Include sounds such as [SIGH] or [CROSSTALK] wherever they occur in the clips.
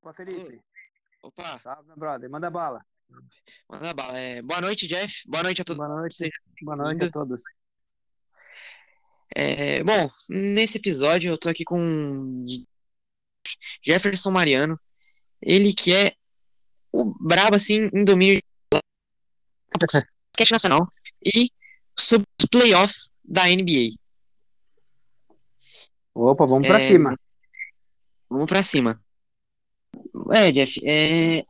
Opa, Felipe. Opa, Salve, meu brother. Manda bala. manda bala. É, boa noite, Jeff. Boa noite a todos. Boa noite. Boa noite a todos. É, bom, nesse episódio eu tô aqui com Jefferson Mariano. Ele que é o brabo, assim, em domínio de basquete nacional e sobre os playoffs da NBA. Opa, vamos pra É, cima. Vamos pra cima. É, Jeff, é...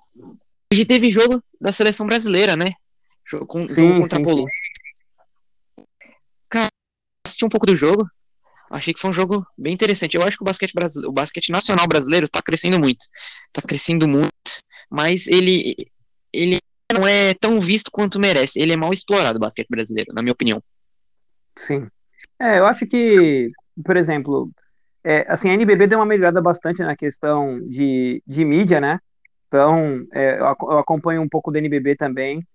hoje teve jogo da seleção brasileira, né? Jogo, com, jogo Sim, contra a sim, Polônia. Cara, assisti um pouco do jogo. Achei que foi um jogo bem interessante. Eu acho que o basquete brasileiro, o basquete nacional brasileiro tá crescendo muito. Tá crescendo muito, mas ele ele não é tão visto quanto merece. Ele é mal explorado, o basquete brasileiro, na minha opinião. Sim. É, eu acho que, por exemplo, é, assim, a NBB deu uma melhorada bastante na questão de, de mídia, né? Então, é, eu, ac- eu acompanho um pouco da NBB também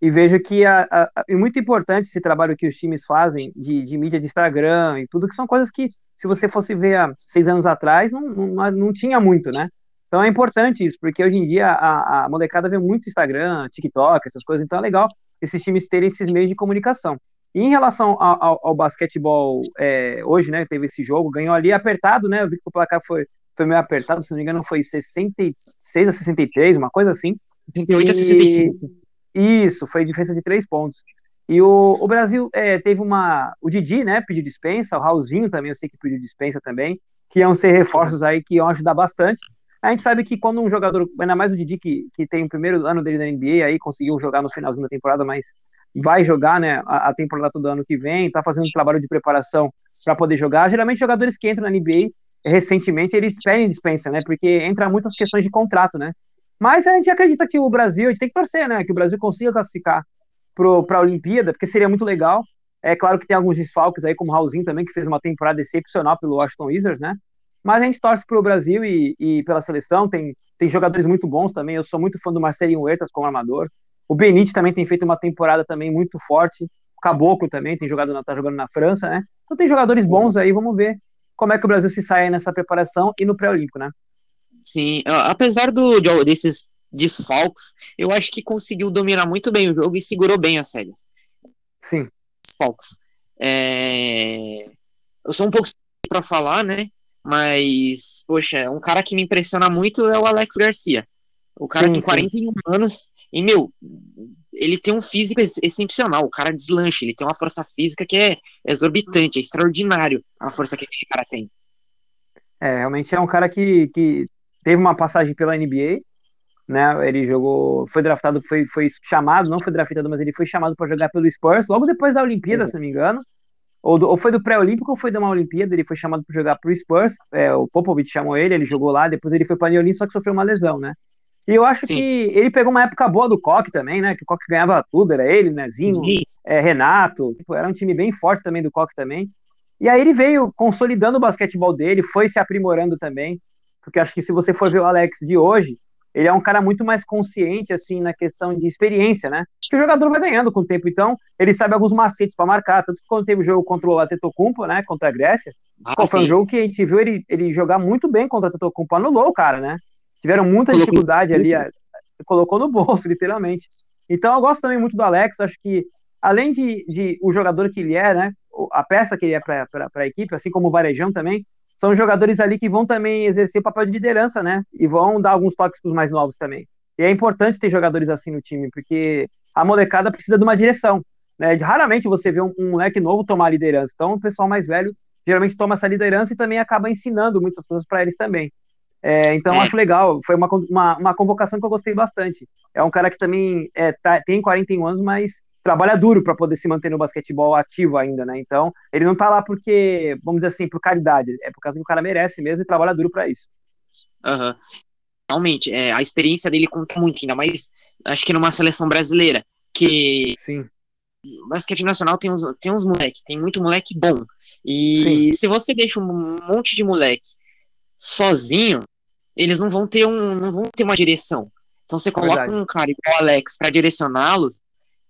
e vejo que é muito importante esse trabalho que os times fazem de, de mídia de Instagram e tudo, que são coisas que, se você fosse ver há seis anos atrás, não, não, não tinha muito, né? Então é importante isso, porque hoje em dia a, a molecada vê muito Instagram, TikTok, essas coisas, então é legal esses times terem esses meios de comunicação. E em relação ao, ao- ao basquetebol, é, hoje, né, teve esse jogo, ganhou ali apertado, né, eu vi que o placar foi, foi meio apertado, se não me engano foi 66 a 63, uma coisa assim. 38 a 65. Isso, foi diferença de três pontos. E o, o Brasil é, teve uma. O Didi, né, pediu dispensa, o Raulzinho também, eu sei que pediu dispensa também, que iam ser reforços aí que iam ajudar bastante. A gente sabe que quando um jogador, ainda mais o Didi, que, que tem o primeiro ano dele na NBA, aí conseguiu jogar no finalzinho da temporada, mas vai jogar, né, a, a temporada todo ano que vem, tá fazendo um trabalho de preparação para poder jogar. Geralmente, jogadores que entram na NBA recentemente, eles pedem dispensa, né, porque entra muitas questões de contrato, né. Mas a gente acredita que o Brasil, a gente tem que torcer, né, que o Brasil consiga classificar para a Olimpíada, porque seria muito legal. É claro que tem alguns desfalques aí, como o Raulzinho também, que fez uma temporada excepcional pelo Washington Wizards, né? Mas a gente torce para o Brasil e, e pela seleção. Tem, tem jogadores muito bons também. Eu sou muito fã do Marcelinho Huertas como armador. O Benite também tem feito uma temporada também muito forte. O Caboclo também tem jogado, tá jogando na França, né? Então tem jogadores bons aí. Vamos ver como é que o Brasil se sai nessa preparação e no pré-olímpico, né? Sim, apesar do, de- desses desfalques, eu acho que conseguiu dominar muito bem o jogo e segurou bem as séries. Sim, Desfalques. É, Eu sou um pouco para falar, né? Mas, poxa, um cara que me impressiona muito é o Alex Garcia. O cara Sim, sim. 41 anos e, meu, ele tem um físico ex- excepcional. O cara deslancha, ele tem uma força física que é exorbitante, é extraordinário a força que aquele cara tem. É, realmente é um cara que, que teve uma passagem pela NBA, né? Ele jogou, foi draftado, foi, foi chamado, não foi draftado, mas ele foi chamado para jogar pelo Spurs logo depois da Olimpíada, se não me engano. Ou, do- ou foi do pré-olímpico ou foi de uma Olimpíada, ele foi chamado para jogar pro Spurs. É, o Popovich chamou ele, ele jogou lá, depois ele foi para Orleans, só que sofreu uma lesão, né? E eu acho Sim. que ele pegou uma época boa do Coque também, né? Que o Coque ganhava tudo, era ele, Nezinho, é, Renato, tipo, era um time bem forte também do Coque também. E aí ele veio consolidando o basquetebol dele, foi se aprimorando também, porque acho que se você for ver o Alex de hoje, ele é um cara muito mais consciente, assim, na questão de experiência, né? Que o jogador vai ganhando com o tempo, então ele sabe alguns macetes para marcar, tanto que quando teve o jogo contra o Atetokounmpo, né, contra a Grécia, Ah, foi um jogo que a gente viu ele, ele jogar muito bem contra o Atetokounmpo, anulou o cara, né? Tiveram muita Colocou dificuldade ali, a- colocou no bolso, [LAUGHS] literalmente. Então eu gosto também muito do Alex, acho que além de, de o jogador que ele é, né, a peça que ele é para a equipe, assim como o Varejão também, são jogadores ali que vão também exercer o papel de liderança, né, e vão dar alguns toques para os mais novos também. E é importante ter jogadores assim no time, porque a molecada precisa de uma direção, né, raramente você vê um, um moleque novo tomar a liderança, então o pessoal mais velho geralmente toma essa liderança e também acaba ensinando muitas coisas para eles também. É, então, É. acho legal. Foi uma, uma, uma convocação que eu gostei bastante. É um cara que também é, tá- tem 41 anos, mas trabalha duro para poder se manter no basquetebol ativo ainda, né? Então, ele não tá lá porque, vamos dizer assim, por caridade. É por causa que o cara merece mesmo e trabalha duro para isso. Aham. Realmente, é, a experiência dele conta muito, ainda mais acho que numa seleção brasileira, que Sim, o basquete nacional tem uns, tem uns moleque, tem muito moleque bom. E se você deixa um monte de moleque sozinho, eles não vão ter um, não vão ter uma direção. Então você coloca Verdade. um cara igual o Alex para direcioná-los,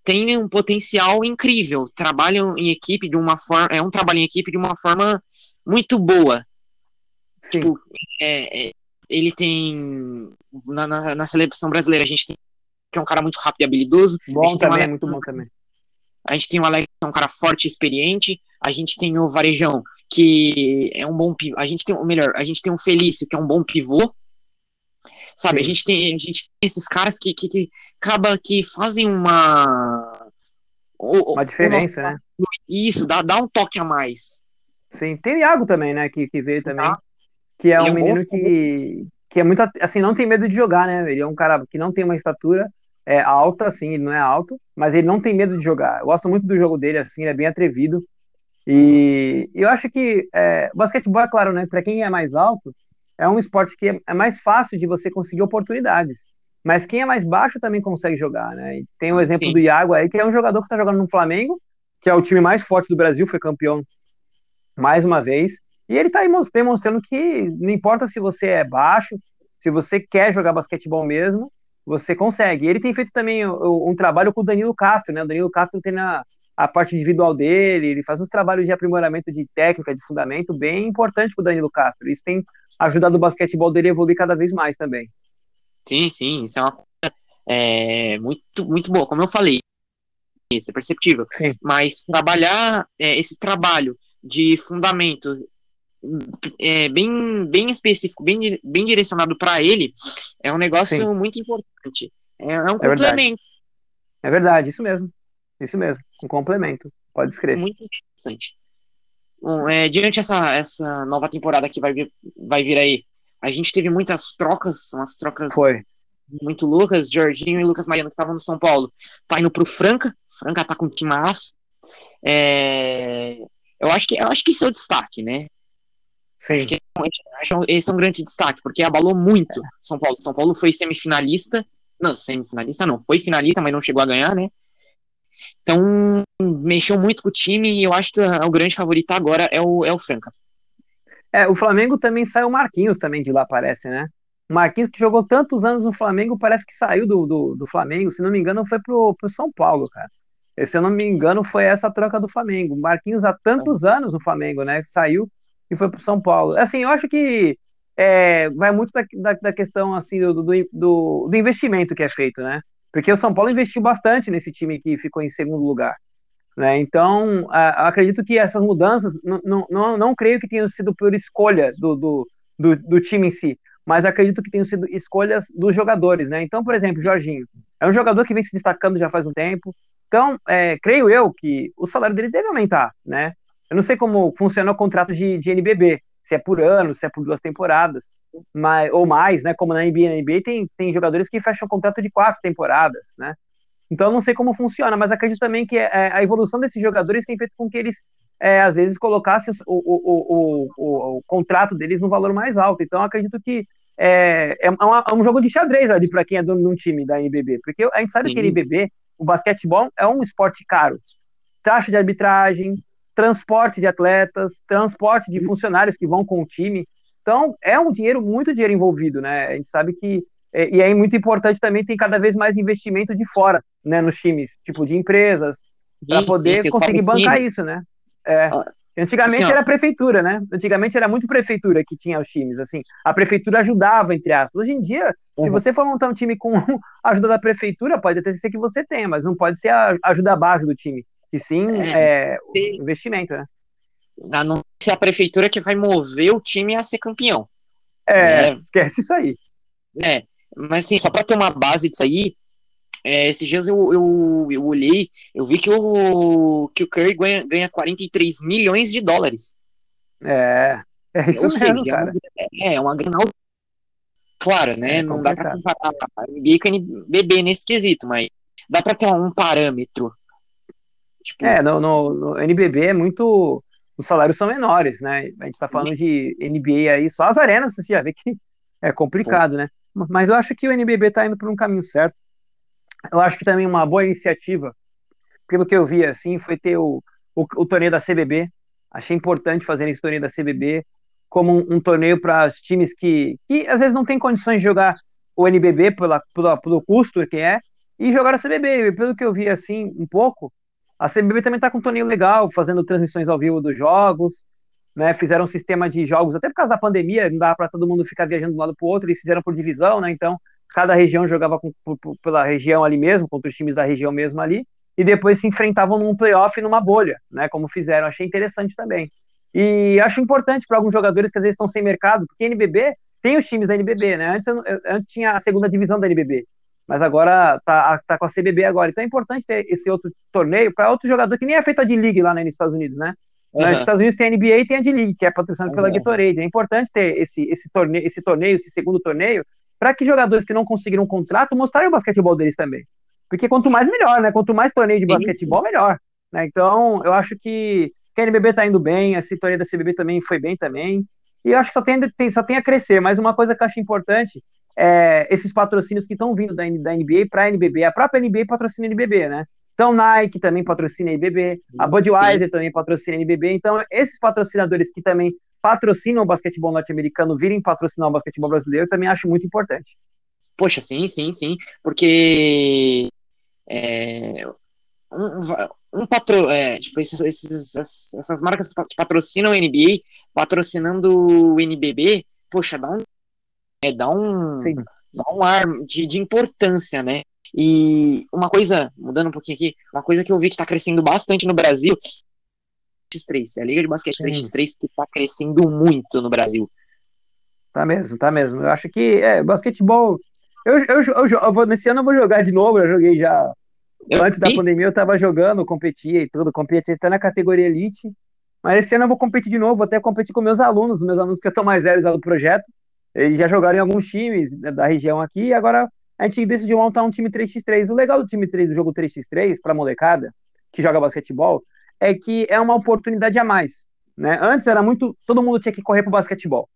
tem um potencial incrível. Trabalham em equipe de uma forma, é um trabalho em equipe de uma forma muito boa. sim. Tipo, é, é, ele tem. Na, na, na, seleção brasileira, a gente tem que é um cara muito rápido e habilidoso. Bom também, Alex, muito bom também. A gente tem o Alex, que é um cara forte e experiente. A gente tem o Varejão, que é um bom pivô. A gente tem, o melhor, a gente tem o Felício, que é um bom pivô. Sabe, a gente, tem, a gente tem esses caras que, que, que acaba que fazem uma. Uma diferença, uma, né? Isso, dá, dá um toque a mais. Sim, tem Iago também, né? Que, que veio também. Que é Ele um é menino que, que é muito. Assim, não tem medo de jogar, né? Ele é um cara que não tem uma estatura é, alta, assim, ele não é alto, mas ele não tem medo de jogar. Eu gosto muito do jogo dele, assim, ele é bem atrevido. E eu acho que é, basquetebol, é claro, né? Para quem é mais alto, é um esporte que é, mais fácil de você conseguir oportunidades. Mas quem é mais baixo também consegue jogar, né? E tem o exemplo Sim. do Iago aí, que é um jogador que está jogando no Flamengo, que é o time mais forte do Brasil, foi campeão mais uma vez. E ele está demonstrando que não importa se você é baixo, se você quer jogar basquetebol mesmo, você consegue. Ele tem feito também um, um trabalho com o Danilo Castro, né? O Danilo Castro tem na, a parte individual dele, ele faz uns trabalhos de aprimoramento de técnica, de fundamento bem importante para o Danilo Castro. Isso tem ajudado o basquetebol dele a evoluir cada vez mais também. Sim, sim, isso é uma coisa é, muito, muito boa. Como eu falei, isso é perceptível. Sim. Mas trabalhar é, esse trabalho de fundamento é, bem, bem específico, bem, bem direcionado para ele, é um negócio sim. muito importante. É, é um é complemento. Verdade. É verdade, isso mesmo. Isso mesmo, um complemento. Pode escrever. Muito interessante. Bom, é, diante essa, essa nova temporada que vai vir, vai vir aí, a gente teve muitas trocas, umas trocas Foi. muito loucas. Jorginho e Lucas Mariano, que estavam no São Paulo, tá indo pro Franca. Franca tá com um timaço. É, eu, acho que, eu acho que isso é o destaque, né? Sim. Acho que, acho esse é um grande destaque, porque abalou muito São Paulo. São Paulo foi semifinalista. Não, semifinalista não, foi finalista, mas não chegou a ganhar, né? Então, mexeu muito com o time e eu acho que o grande favorito agora é o, é o Franca. É, o Flamengo também saiu o Marquinhos também de lá, parece, né? O Marquinhos que jogou tantos anos no Flamengo, parece que saiu do, do, do Flamengo, se não me engano, foi pro, pro São Paulo, cara. E, se eu não me engano, foi essa troca do Flamengo. Marquinhos há tantos anos no Flamengo, né? Saiu e foi pro São Paulo. Assim, eu acho que é, vai muito da, da, da questão assim do, do, do, do investimento que é feito, né? Porque o São Paulo investiu bastante nesse time que ficou em segundo lugar. Né? Então, acredito que essas mudanças, não, não, não creio que tenham sido por escolha do, do, do, do, time em si, mas acredito que tenham sido escolhas dos jogadores. Né? Então, por exemplo, Jorginho é um jogador que vem se destacando já faz um tempo. Então, é, creio eu que o salário dele deve aumentar. Né? Eu não sei como funciona o contrato de, de NBB, se é por ano, se é por duas temporadas, mas, ou mais, né? Como na NBA, na NBA tem, tem jogadores que fecham contrato de quatro temporadas, né? Então eu não sei como funciona, mas acredito também que é, a evolução desses jogadores tem feito com que eles, é, às vezes, colocassem o, o, o, o, contrato deles no valor mais alto. Então acredito que é, é, uma, é um jogo de xadrez ali para quem é dono de um time da NBB, porque a gente sabe Sim. que a NBB, o basquetebol, é um esporte caro. Taxa de arbitragem, transporte de atletas, transporte de funcionários que vão com o time. Então, é um dinheiro, muito dinheiro envolvido, né? A gente sabe que. É, e é muito importante também, tem cada vez mais investimento de fora, né, nos times, tipo de empresas, para poder conseguir bancar isso, né? É. Antigamente era a prefeitura, né? Antigamente era muito prefeitura que tinha os times, assim. A prefeitura ajudava, entre aspas. Hoje em dia, uhum. se você for montar um time com [LAUGHS] a ajuda da prefeitura, pode até ser que você tenha, mas não pode ser a ajuda base do time. E sim é, é investimento, né? Não ser a prefeitura que vai mover o time a ser campeão. É, é esquece isso aí. É, mas assim, só para ter uma base disso aí, é, esses dias eu, eu, eu olhei, eu vi que o, que o Curry ganha, ganha 43 milhões de dólares. É, é isso Ou mesmo, seja, cara. É, é uma grana Claro, né? É não dá para comparar a NBA com a NBB nesse quesito, mas dá para ter um parâmetro. Tipo... É, no, no, no, NBB é muito. Os salários são menores, né? A gente tá falando de NBA aí, só as arenas, você já vê que é complicado, Pô. né? Mas eu acho que o NBB tá indo por um caminho certo. Eu acho que também uma boa iniciativa, pelo que eu vi, assim, foi ter o, o, o torneio da CBB. Achei importante fazer esse torneio da CBB como um, um torneio para os times que, que às vezes não tem condições de jogar o NBB pela, pela, pelo custo que é, e jogar a CBB. Pelo que eu vi, assim, um pouco, a CBB também está com um torneio legal, fazendo transmissões ao vivo dos jogos. né? Fizeram um sistema de jogos, até por causa da pandemia, não dava para todo mundo ficar viajando de um lado para o outro, eles fizeram por divisão, né? Então, cada região jogava com, por, pela região ali mesmo, contra os times da região mesmo ali, e depois se enfrentavam num playoff numa bolha, né? Como fizeram. Achei interessante também. E acho importante para alguns jogadores que às vezes estão sem mercado, porque NBB tem os times da NBB, né? Antes, antes tinha a segunda divisão da NBB, mas agora tá, tá com a CBB agora. Então é importante ter esse outro torneio para outro jogador que nem é feito a de league lá né, nos Estados Unidos, né? Uhum. Nos Estados Unidos tem a NBA e tem a de league, que é patrocinada uhum. pela Gatorade. É importante ter esse, esse, torneio, esse torneio, esse segundo torneio, para que jogadores que não conseguiram um contrato mostrarem o basquetebol deles também. Porque quanto mais melhor, né? Quanto mais torneio de basquetebol, melhor. Né? Então, eu acho que, que a NBB tá indo bem, a torneio da CBB também foi bem também. E eu acho que só tem, tem, só tem a crescer. Mas uma coisa que eu acho importante é esses patrocínios que estão vindo da, da NBA para a NBB. A própria NBA patrocina a NBB, né? Então, Nike também patrocina a NBB, a Budweiser Sim. também patrocina a NBB. Então, esses patrocinadores que também patrocinam o basquetebol norte-americano virem patrocinar o basquetebol brasileiro, também acho muito importante. Poxa, sim, sim, sim. Porque é, um, um patro, é, tipo, esses, esses, essas marcas que patrocinam o NBA, patrocinando o NBB, poxa, dá um, é, dá um, dá um ar de, de importância, né? E uma coisa, mudando um pouquinho aqui, uma coisa que eu vi que está crescendo bastante no Brasil, X3, é a Liga de Basquete 3x3 que está crescendo muito no Brasil. Tá mesmo, tá mesmo. Eu acho que é, basquetebol eu, eu, eu, eu, vou, nesse ano eu vou jogar de novo, eu joguei já. Eu, antes da pandemia eu tava jogando, competia e tudo, competia até na categoria Elite. Mas esse ano eu vou competir de novo, vou até competir com meus alunos, meus alunos que estão mais velhos do projeto. Eles já jogaram em alguns times da região aqui, e agora a gente decidiu montar um time 3x3. O legal do time 3, do jogo 3x3, pra molecada que joga basquetebol, é que é uma oportunidade a mais. Né? Antes era muito. Todo mundo tinha que correr pro basquetebol.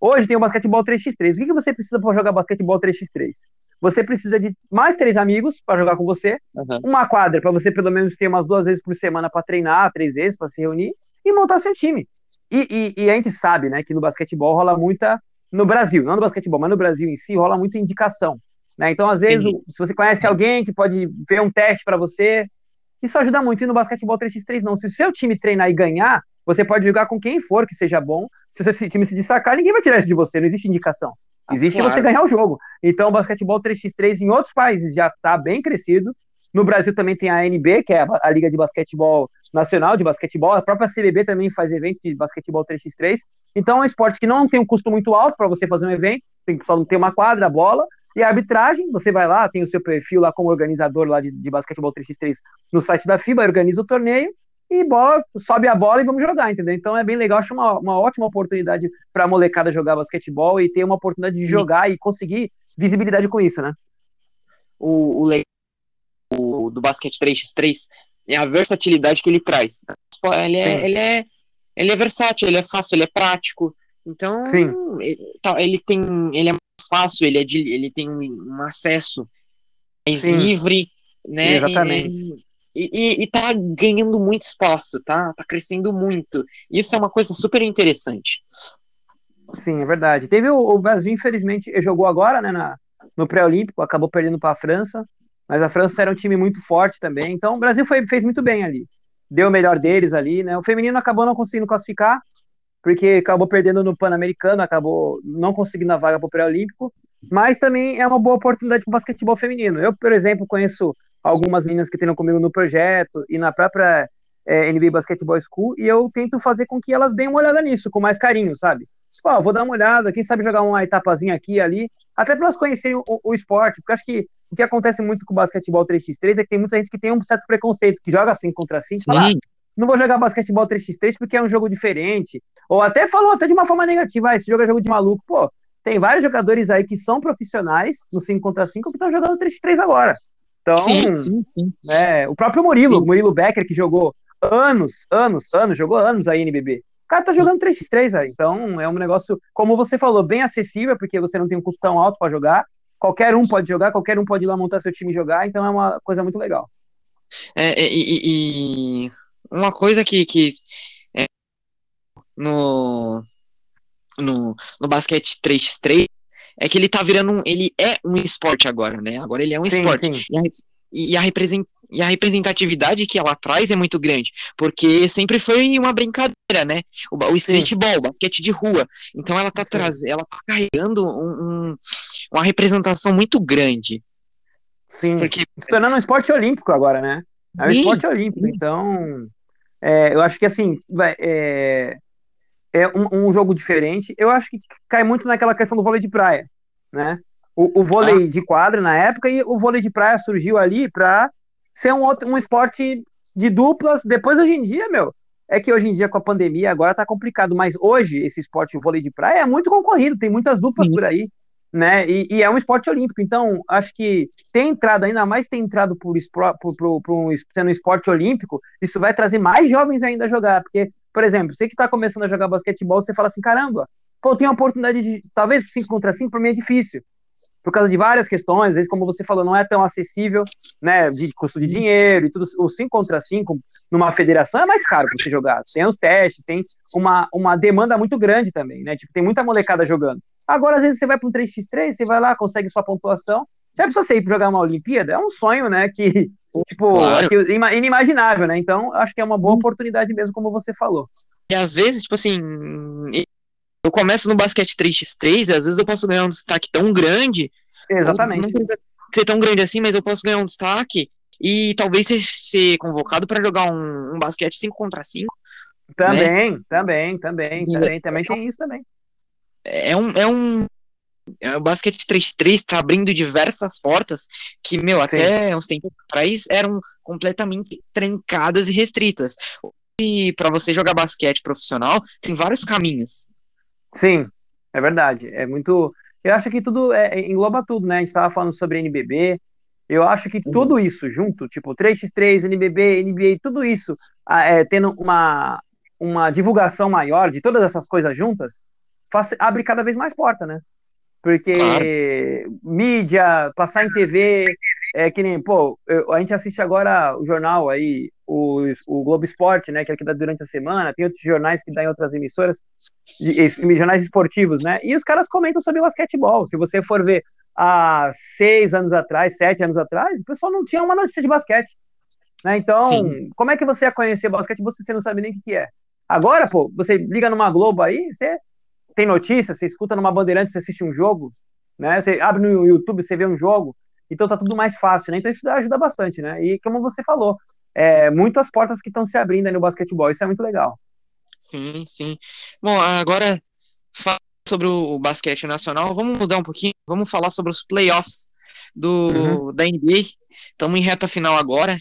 Hoje tem o basquetebol 3x3. O que, que você precisa para jogar basquetebol 3x3? Você precisa de mais três amigos para jogar com você, uhum. uma quadra para você pelo menos ter umas duas vezes por semana para treinar, três vezes para se reunir e montar seu time. E, e, e, a gente sabe, né, que no basquetebol rola muita no Brasil, não no basquetebol, mas no Brasil em si rola muita indicação. Né? Então, às vezes, se você conhece alguém que pode ver um teste para você, isso ajuda muito. E no basquetebol 3x3 não. Se o seu time treinar e ganhar, você pode jogar com quem for que seja bom. Se o seu time se destacar, ninguém vai tirar isso de você, não existe indicação. Existe claro. você ganhar o jogo. Então, o basquetebol 3x3 em outros países já está bem crescido. No Brasil também tem a NB, que é a Liga de Basquetebol Nacional de Basquetebol. A própria CBB também faz evento de basquetebol 3x3. Então, é um esporte que não tem um custo muito alto para você fazer um evento. Tem só ter uma quadra, bola. E a arbitragem, você vai lá, tem o seu perfil lá como organizador lá de, de basquetebol 3x3 no site da FIBA, organiza o torneio e bola, sobe a bola e vamos jogar, entendeu? Então é bem legal, acho uma, uma ótima oportunidade para a molecada jogar basquetebol e ter uma oportunidade de jogar e conseguir visibilidade com isso, né? O, o legal do basquete 3x3 é a versatilidade que ele traz. Ele é, ele é, ele é versátil, ele é fácil, ele é prático. Então, ele, tá, ele tem, ele é mais fácil, ele, é de, ele tem um acesso mais Sim. livre, né? Exatamente. E, e, e, tá ganhando muito espaço, tá? Tá crescendo muito. Isso é uma coisa super interessante. Sim, é verdade. Teve o, o Brasil, infelizmente, jogou agora, né, na, no pré-olímpico, acabou perdendo para a França, mas a França era um time muito forte também. Então o Brasil foi, fez muito bem ali. Deu o melhor deles ali, né? O feminino acabou não conseguindo classificar, porque acabou perdendo no Pan-Americano, acabou não conseguindo a vaga para o pré-olímpico, mas também é uma boa oportunidade para o basquetebol feminino. Eu, por exemplo, conheço algumas meninas que treinam comigo no projeto e na própria é, NBA Basketball School, e eu tento fazer com que elas deem uma olhada nisso, com mais carinho, sabe? Pô, vou dar uma olhada, quem sabe jogar uma etapazinha aqui e ali, até para elas conhecerem o, o, esporte, porque acho que o que acontece muito com o basquetebol 3x3 é que tem muita gente que tem um certo preconceito, que joga assim contra assim, Sim. fala, ah, não vou jogar basquetebol 3x3 porque é um jogo diferente, ou até falou até de uma forma negativa, ah, esse jogo é jogo de maluco, pô, tem vários jogadores aí que são profissionais no 5 contra 5 que estão jogando 3x3 agora. Então, sim, sim, sim. É, o próprio Murilo, sim. Murilo Becker, que jogou anos, anos, anos, jogou anos aí NBB. O cara tá jogando 3x3 aí. Então, é um negócio, como você falou, bem acessível, porque você não tem um custo tão alto para jogar. Qualquer um pode jogar, qualquer um pode ir lá montar seu time e jogar, então é uma coisa muito legal. É, e, e uma coisa que, que é, no, no, no basquete 3x3 é que ele tá virando um, ele é um esporte agora, né? Agora ele é um sim, esporte. Sim. e a, represent, e a representatividade que ela traz é muito grande, porque sempre foi uma brincadeira, né? O, o streetball, o basquete de rua. Então ela tá trazendo, ela tá carregando um, um, uma representação muito grande. Sim. Porque... Se tornando um esporte olímpico agora, né? É um Sim. esporte olímpico, então é, eu acho que assim vai, é, é um, um, jogo diferente. Eu acho que cai muito naquela questão do vôlei de praia, né? O, o vôlei ah. de quadra na época e o vôlei de praia surgiu ali para ser um outro um esporte de duplas. Depois hoje em dia, meu, é que hoje em dia com a pandemia agora tá complicado, mas hoje esse esporte o vôlei de praia é muito concorrido, tem muitas duplas Sim. por aí né? E, e, é um esporte olímpico, então acho que tem entrado, ainda mais tem entrado por, por, por, por um, sendo um esporte olímpico, isso vai trazer mais jovens ainda a jogar, porque, por exemplo, você que está começando a jogar basquetebol, você fala assim, caramba, pô, tem a oportunidade de, talvez 5 contra 5 para mim é difícil, por causa de várias questões, às vezes, como você falou, não é tão acessível, né, de custo de dinheiro e tudo, o 5 contra 5 numa federação é mais caro para você jogar, tem os testes, tem uma, uma demanda muito grande também, né, tipo, tem muita molecada jogando, Agora, às vezes, você vai para um 3x3, você vai lá, consegue sua pontuação. Já precisa você ir jogar uma Olimpíada? É um sonho, né? Que, [LAUGHS] tipo, claro. que, inimaginável, né? Então, acho que é uma boa Sim. oportunidade mesmo, como você falou. E às vezes, tipo assim, eu começo no basquete 3x3, às vezes eu posso ganhar um destaque tão grande. Exatamente. Não precisa ser tão grande assim, mas eu posso ganhar um destaque e talvez ser convocado para jogar um, um, basquete 5 contra 5. Também, né? também, também, também, também tem isso também é um, é um é, o basquete 3-3 está abrindo diversas portas que, meu, Sim. até uns tempos atrás eram completamente trancadas e restritas. E para você jogar basquete profissional, tem vários caminhos. Sim, é verdade. É muito. Eu acho que tudo é, engloba tudo, né? A gente estava falando sobre NBB. Eu acho que tudo isso junto, tipo 3x3, NBB, NBA, tudo isso, é, tendo uma, uma divulgação maior de todas essas coisas juntas, abre cada vez mais porta, né? Porque mídia, passar em TV, é que nem, pô, eu, a gente assiste agora o jornal aí, o, o Globo Esporte, né, que é que dá durante a semana, tem outros jornais que dá em outras emissoras, jornais esportivos, né, e os caras comentam sobre basquetebol. Se você for ver há seis anos atrás, sete anos atrás, o pessoal não tinha uma notícia de basquete. Né? Então, Sim. como é que você ia conhecer basquete você não sabe nem o que é? Agora, pô, você liga numa Globo aí, você tem notícia, você escuta numa bandeirante, você assiste um jogo, né? Você abre no YouTube, você vê um jogo, então tá tudo mais fácil, né? Então isso ajuda bastante, né? E como você falou, é, muitas portas que estão se abrindo aí no basquetebol, isso é muito legal. Sim, sim. Bom, agora sobre o basquete nacional, vamos mudar um pouquinho, vamos falar sobre os playoffs do, uhum. da NBA. Estamos em reta final agora.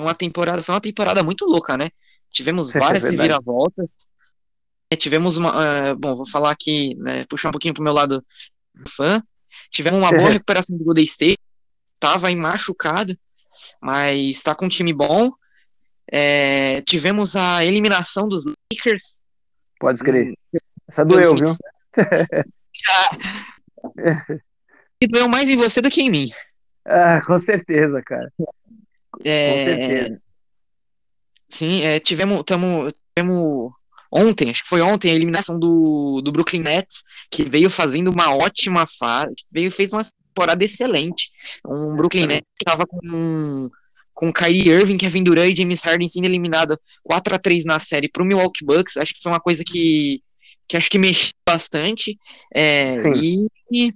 Uma temporada, foi uma temporada muito louca, né? Tivemos [LAUGHS] é várias é reviravoltas. É, tivemos uma. Uh, bom, vou falar aqui, né, puxar um pouquinho pro meu lado fã. Tivemos uma [LAUGHS] boa recuperação do Golden State. Tava aí machucado, mas está com um time bom. É, tivemos a eliminação dos Lakers. Pode escrever. Essa doeu, viu? [LAUGHS] e doeu mais em você do que em mim. Ah, com certeza, cara. É, com certeza. Sim, é, tivemos, tamo, tivemos ontem, acho que foi ontem, a eliminação do, do Brooklyn Nets, que veio fazendo uma ótima fase, veio fez uma temporada excelente. Um Brooklyn Nets que estava com com Kyrie Irving, Kevin Durant e James Harden sendo eliminado 4 a 3 na série para o Milwaukee Bucks, acho que foi uma coisa que, que acho que mexeu bastante. É, e,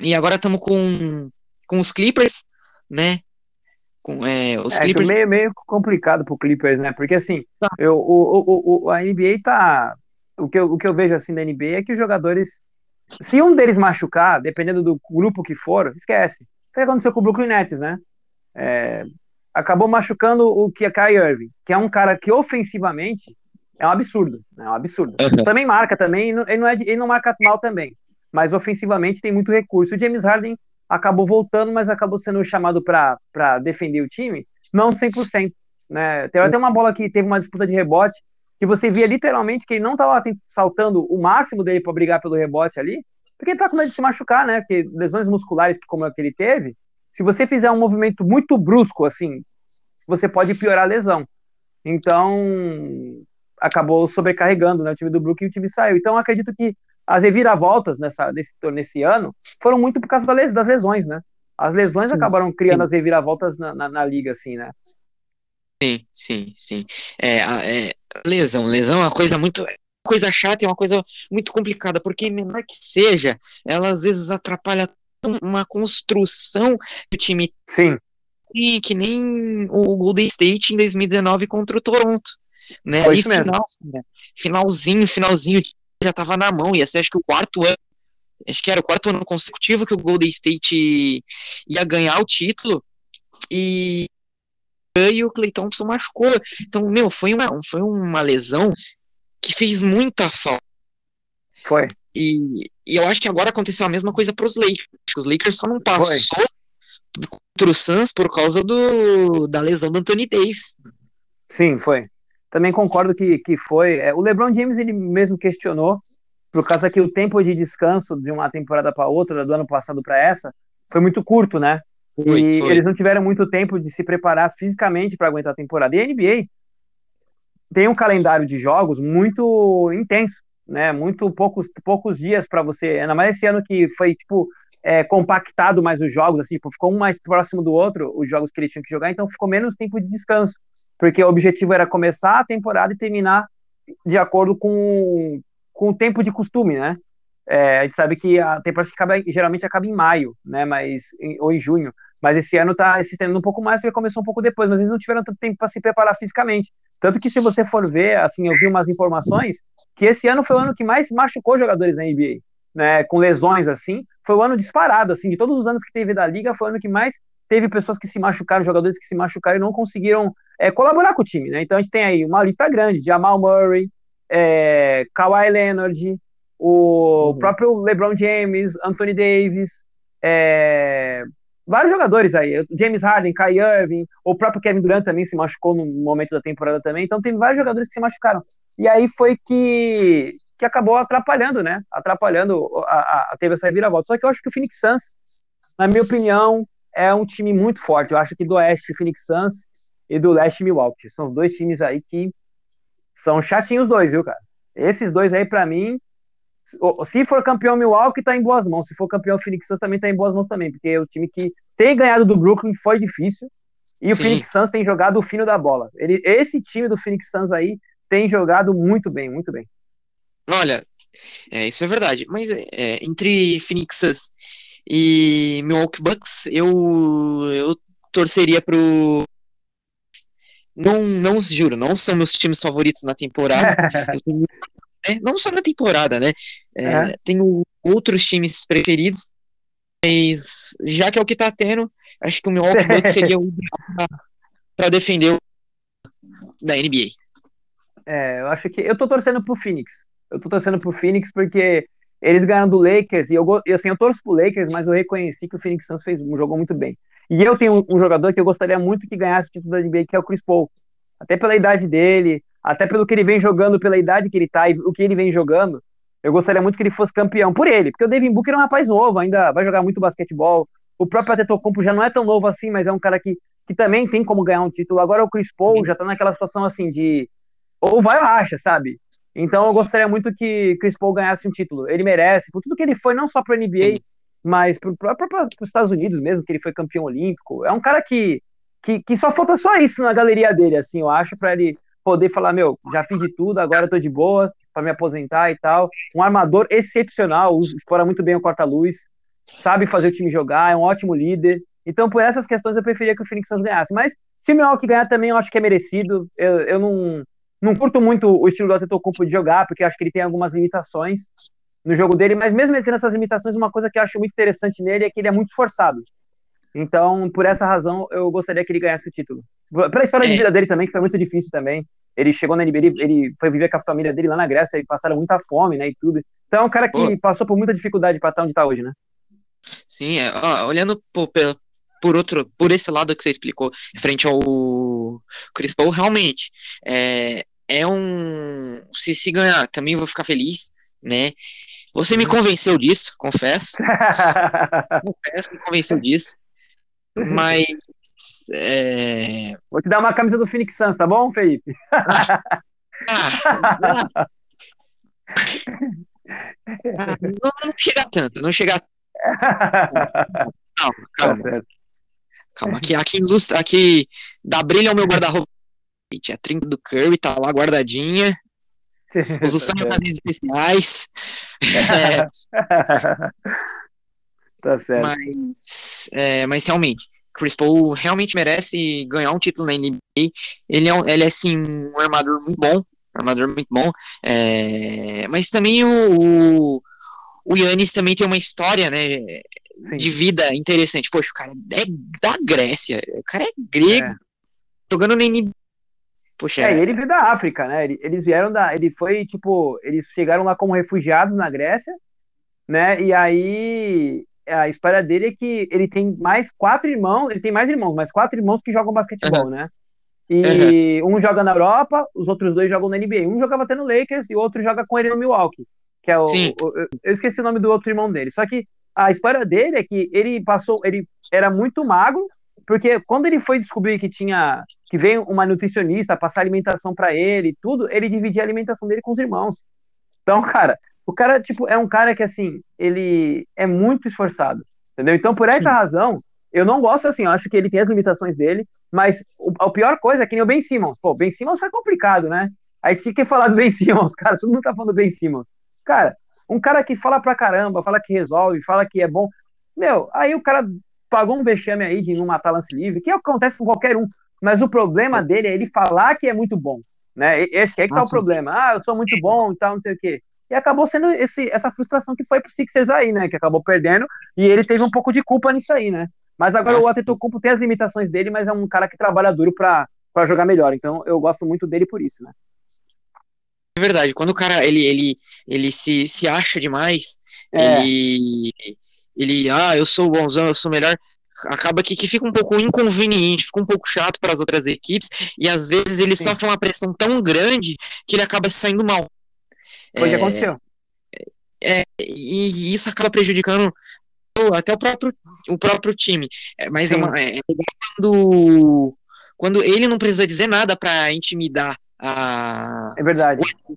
e agora estamos com, com os Clippers, né? Com, é, os é, Clippers... meio, meio complicado pro Clippers, né? Porque assim, tá. eu, o, o, o, a NBA tá. O que, eu, o que eu vejo assim da NBA é que os jogadores. Se um deles machucar, dependendo do grupo que for, esquece. O que aconteceu com o Brooklyn Nets, né? É, acabou machucando o que é Kyrie Irving, que é um cara que ofensivamente é um absurdo, né? é um absurdo. Uhum. Também marca também, ele não, é, ele não marca mal também, mas ofensivamente tem muito recurso. O James Harden acabou voltando, mas acabou sendo chamado para defender o time, não 100%. Né? Tem até uma bola que teve uma disputa de rebote, que você via literalmente que ele não estava saltando o máximo dele para brigar pelo rebote ali, porque ele tá com medo de se machucar, né? Porque lesões musculares, como é que ele teve, se você fizer um movimento muito brusco, assim, você pode piorar a lesão. Então, acabou sobrecarregando né, o time do Brooklyn e o time saiu. Então, acredito que as reviravoltas nessa, nesse, nesse ano foram muito por causa das lesões, né? As lesões sim, acabaram criando sim. as reviravoltas na, na, na, liga, assim, né? Sim, sim, sim. É, é, lesão, lesão é uma coisa muito coisa chata e uma coisa muito complicada, porque menor que seja, ela às vezes atrapalha uma construção que o time Sim. E que nem o Golden State em 2019 contra o Toronto. Né? Foi Aí final, né? finalzinho, finalzinho já tava na mão. Ia ser acho que o quarto ano. Acho que era o quarto ano consecutivo que o Golden State ia ganhar o título. E e o Clay Thompson machucou. Então, meu, foi uma, foi uma lesão que fez muita falta. Foi. E, e eu acho que agora aconteceu a mesma coisa para os Lakers. Os Lakers só não passou foi. contra o Suns por causa do, da lesão do Anthony Davis. Sim, foi. Também concordo que, que foi. É, o LeBron James ele mesmo questionou, por causa que o tempo de descanso de uma temporada para outra, do ano passado para essa, foi muito curto, né? Foi, e foi. eles não tiveram muito tempo de se preparar fisicamente para aguentar a temporada. E a NBA tem um calendário de jogos muito intenso, né? Muito poucos, poucos dias para você. Ainda mais esse ano que foi tipo é, compactado mais os jogos, assim, tipo, ficou um mais próximo do outro, os jogos que eles tinham que jogar, então ficou menos tempo de descanso, porque o objetivo era começar a temporada e terminar de acordo com, com o tempo de costume, né? É, a gente sabe que a temporada acaba, geralmente acaba em maio, né? Mas, em, ou em junho. Mas esse ano está se estendendo um pouco mais porque começou um pouco depois, mas eles não tiveram tanto tempo para se preparar fisicamente. Tanto que se você for ver, assim, eu vi umas informações que esse ano foi o ano que mais machucou jogadores na NBA, né? Com lesões assim, foi o ano disparado, assim, de todos os anos que teve da liga, foi o ano que mais teve pessoas que se machucaram, jogadores que se machucaram e não conseguiram é, colaborar com o time, né? Então a gente tem aí uma lista grande: Jamal Murray, é, Kawhi Leonard, o uhum. próprio LeBron James, Anthony Davis, é, vários jogadores aí, James Harden, Kai Irving, o próprio Kevin Durant também se machucou no momento da temporada também, então teve vários jogadores que se machucaram. E aí foi que, que acabou atrapalhando, né? Atrapalhando, a, a, teve essa viravolta. Só que eu acho que o Phoenix Suns, na minha opinião, é um time muito forte. Eu acho que do Oeste, o Phoenix Suns e do Leste, Milwaukee. São dois times aí que são chatinhos dois, viu, cara? Esses dois aí, para mim, se for campeão Milwaukee, tá em boas mãos. Se for campeão Phoenix Suns, também tá em boas mãos também, porque é o time que tem ganhado do Brooklyn foi difícil. E o Sim. Phoenix Suns tem jogado o fino da bola. Ele, esse time do Phoenix Suns aí tem jogado muito bem, muito bem. Olha, é, isso é verdade. Mas é, entre Phoenix Suns e Milwaukee Bucks, eu, eu torceria pro. Não, não juro, não são meus times favoritos na temporada. [LAUGHS] tenho né? Não só na temporada, né? É, é. Tenho outros times preferidos, mas já que é o que tá tendo, acho que o Milwaukee [LAUGHS] Bucks seria o para defender o da NBA. É, eu acho que eu tô torcendo pro Phoenix. Eu tô torcendo pro Phoenix porque eles ganharam do Lakers e eu assim, eu torço pro Lakers, mas eu reconheci que o Phoenix Suns fez um jogo muito bem. E eu tenho um, um jogador que eu gostaria muito que ganhasse o título da NBA, que é o Chris Paul. Até pela idade dele, até pelo que ele vem jogando, pela idade que ele tá e o que ele vem jogando, eu gostaria muito que ele fosse campeão por ele, porque o Devin Booker é um rapaz novo, ainda vai jogar muito basquetebol. O próprio Atetokounmpo já não é tão novo assim, mas é um cara que, que também tem como ganhar um título. Agora o Chris Paul já tá naquela situação assim de ou vai ou racha, sabe? Então eu gostaria muito que Chris Paul ganhasse um título. Ele merece, por tudo que ele foi, não só para NBA, mas para os Estados Unidos mesmo, que ele foi campeão olímpico. É um cara que, que, que só falta só isso na galeria dele, assim, eu acho, para ele poder falar, meu, já fiz de tudo, agora eu tô de boa para me aposentar e tal. Um armador excepcional, explora muito bem o corta-luz, sabe fazer o time jogar, é um ótimo líder. Então, por essas questões, eu preferia que o Phoenix Suns ganhasse. Mas se o Milwaukee ganhar também, eu acho que é merecido. Eu, eu não, não curto muito o estilo do Antetokounmpo de jogar, porque acho que ele tem algumas limitações no jogo dele, mas mesmo ele tendo essas limitações, uma coisa que eu acho muito interessante nele é que ele é muito esforçado. Então, por essa razão, eu gostaria que ele ganhasse o título. Pela história de é. vida dele também, que foi muito difícil também. Ele chegou na NBA, ele foi viver com a família dele lá na Grécia, e passaram muita fome, né, e tudo. Então, é um cara que Pô. passou por muita dificuldade para estar onde está hoje, né? Sim, é, ó, olhando por, por outro, por esse lado que você explicou, frente ao Chris Paul, realmente, é, é um... Se, se ganhar, também vou ficar feliz, né? Você me uhum. convenceu disso, confesso. [LAUGHS] confesso, me convenceu disso. Mas. É... Vou te dar uma camisa do Phoenix Suns, tá bom, Felipe? Ah, ah, não, não chega tanto, não chega. [LAUGHS] Não, calma. Tá calma, aqui, aqui ilustra, aqui dá brilho ao meu guarda-roupa. É 30 do Curry, tá lá guardadinha. Os [LAUGHS] tá ocasiões especiais. [LAUGHS] tá certo. Mas, é, mas realmente, Chris Paul realmente merece ganhar um título na NBA. Ele é, ele é assim, um armador muito bom. Um armador muito bom. É, mas também o, o Yannis também tem uma história, né? Sim. De vida interessante. Poxa, o cara é da Grécia. O cara é grego. É. Jogando na NBA. Poxa, é, ele veio da África, né? Eles vieram da. Ele foi, tipo, eles chegaram lá como refugiados na Grécia, né? E aí a história dele é que ele tem mais quatro irmãos, ele tem mais irmãos, mas quatro irmãos que jogam basquetebol, uhum. né? E uhum. um joga na Europa, os outros dois jogam na NBA. Um jogava até no Lakers e o outro joga com ele no Milwaukee, que é o, o, eu esqueci o nome do outro irmão dele. Só que a história dele é que ele passou, ele era muito magro, porque quando ele foi descobrir que tinha que veio uma nutricionista passar alimentação para ele, tudo, ele dividia a alimentação dele com os irmãos. Então, cara, o cara, tipo, é um cara que, assim, ele é muito esforçado, entendeu? Então, por essa Sim. razão, eu não gosto, assim, eu acho que ele tem as limitações dele, mas o, a pior coisa é que nem o Ben Simmons. Pô, Ben Simmons foi complicado, né? Aí se quer falar do Ben Simmons, [LAUGHS] cara, todo mundo tá falando do Ben Simmons. Cara, um cara que fala pra caramba, fala que resolve, fala que é bom. Meu, aí o cara pagou um vexame aí de não matar lance livre, que acontece com qualquer um. Mas o problema dele é ele falar que é muito bom, né? Esse que é que tá o problema. Ah, eu sou muito bom e tal, não sei o quê. E acabou sendo esse, essa frustração que foi pro Sixers aí, né? Que acabou perdendo. E ele teve um pouco de culpa nisso aí, né? Mas agora Nossa. o Antetokounmpo tem as limitações dele, mas é um cara que trabalha duro para jogar melhor. Então eu gosto muito dele por isso, né? É verdade. Quando o cara ele, ele, ele se, se acha demais, é. ele ele ah eu sou bonzão, eu sou melhor, acaba que, que fica um pouco inconveniente, fica um pouco chato para as outras equipes e às vezes ele Sim. sofre uma pressão tão grande que ele acaba saindo mal. O que aconteceu. É, e isso acaba prejudicando até o próprio, o próprio time. É, mas é, uma, é, é quando, quando ele não precisa dizer nada para intimidar a, é verdade. o.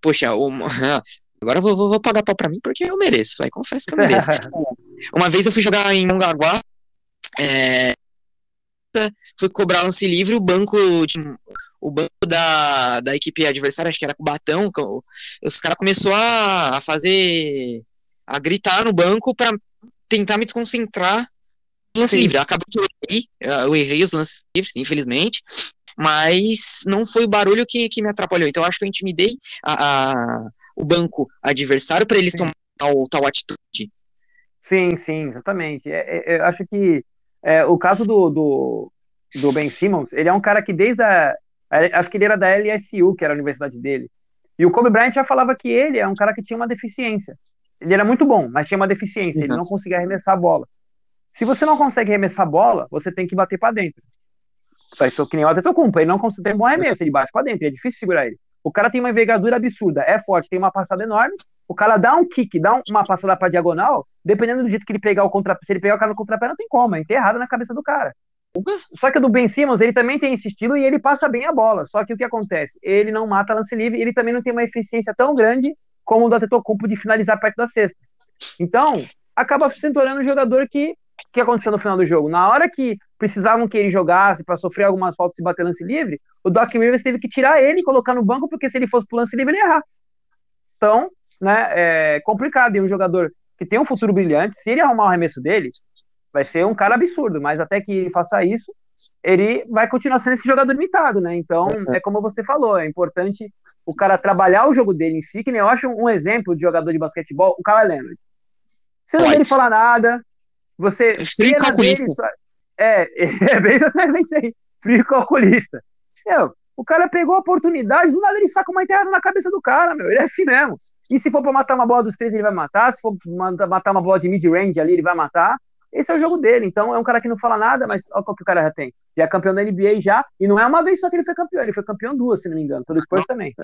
Poxa, o, [LAUGHS] agora eu vou, vou, vou pagar pau pra mim porque eu mereço. Vai, confesso que eu mereço. [LAUGHS] uma vez eu fui jogar em Mongaguá, é, fui cobrar lance livre, o banco de, o banco da, da equipe adversária, acho que era com o Batão, os caras começou a, a fazer a gritar no banco para tentar me desconcentrar no lance Sim. livre. Acabou que eu errei, eu errei os lances livres, infelizmente, mas não foi o barulho que, que me atrapalhou. Então acho que eu intimidei a, a o banco adversário para eles tomarem tal, tal atitude. Sim, sim, exatamente. É, é, eu acho que é, o caso do, do, do Ben Simmons, ele é um cara que desde a, Acho que ele era da LSU, que era a universidade dele. E o Kobe Bryant já falava que ele é um cara que tinha uma deficiência. Ele era muito bom, mas tinha uma deficiência. Ele não conseguia arremessar a bola. Se você não consegue arremessar a bola, você tem que bater para dentro. Isso que nem o Antetokounmpo. Ele não consegue ter bom arremesso, ele bate para dentro. É difícil segurar ele. O cara tem uma envergadura absurda, é forte, tem uma passada enorme. O cara dá um kick, dá uma passada para diagonal, dependendo do jeito que ele pegar o contra, se ele pegar o cara no contrapé, não tem como, é enterrado na cabeça do cara. Só que o do Ben Simmons, ele também tem esse estilo e ele passa bem a bola. Só que o que acontece? Ele não mata lance livre, ele também não tem uma eficiência tão grande como o do Antetokounmpo de finalizar perto da cesta. Então, acaba se tornando um jogador que que aconteceu no final do jogo? Na hora que precisavam que ele jogasse para sofrer algumas faltas e bater lance livre, o Doc Rivers teve que tirar ele e colocar no banco, porque se ele fosse pro lance livre, ele ia errar. Então, né, é complicado. E um jogador que tem um futuro brilhante, se ele arrumar o arremesso dele, vai ser um cara absurdo, mas até que ele faça isso, ele vai continuar sendo esse jogador limitado, né? Então, é, é como você falou, é importante o cara trabalhar o jogo dele em si, que nem eu acho um exemplo de jogador de basquetebol, o Kawhi Leonard. Você não vê ele falar nada, você... Frio calculista. Só... É, [LAUGHS] é bem exatamente isso aí, frio calculista. Meu, o cara pegou a oportunidade, do nada ele saca uma enterrada na cabeça do cara, meu. Ele é assim mesmo. E se for pra matar uma bola dos três, ele vai matar. Se for matar uma bola de mid-range ali, ele vai matar. Esse é o jogo dele. Então é um cara que não fala nada, mas olha qual que o cara já tem. Já é campeão da NBA já, e não é uma vez só que ele foi campeão, ele foi campeão duas, se não me engano, pelo Spurs também.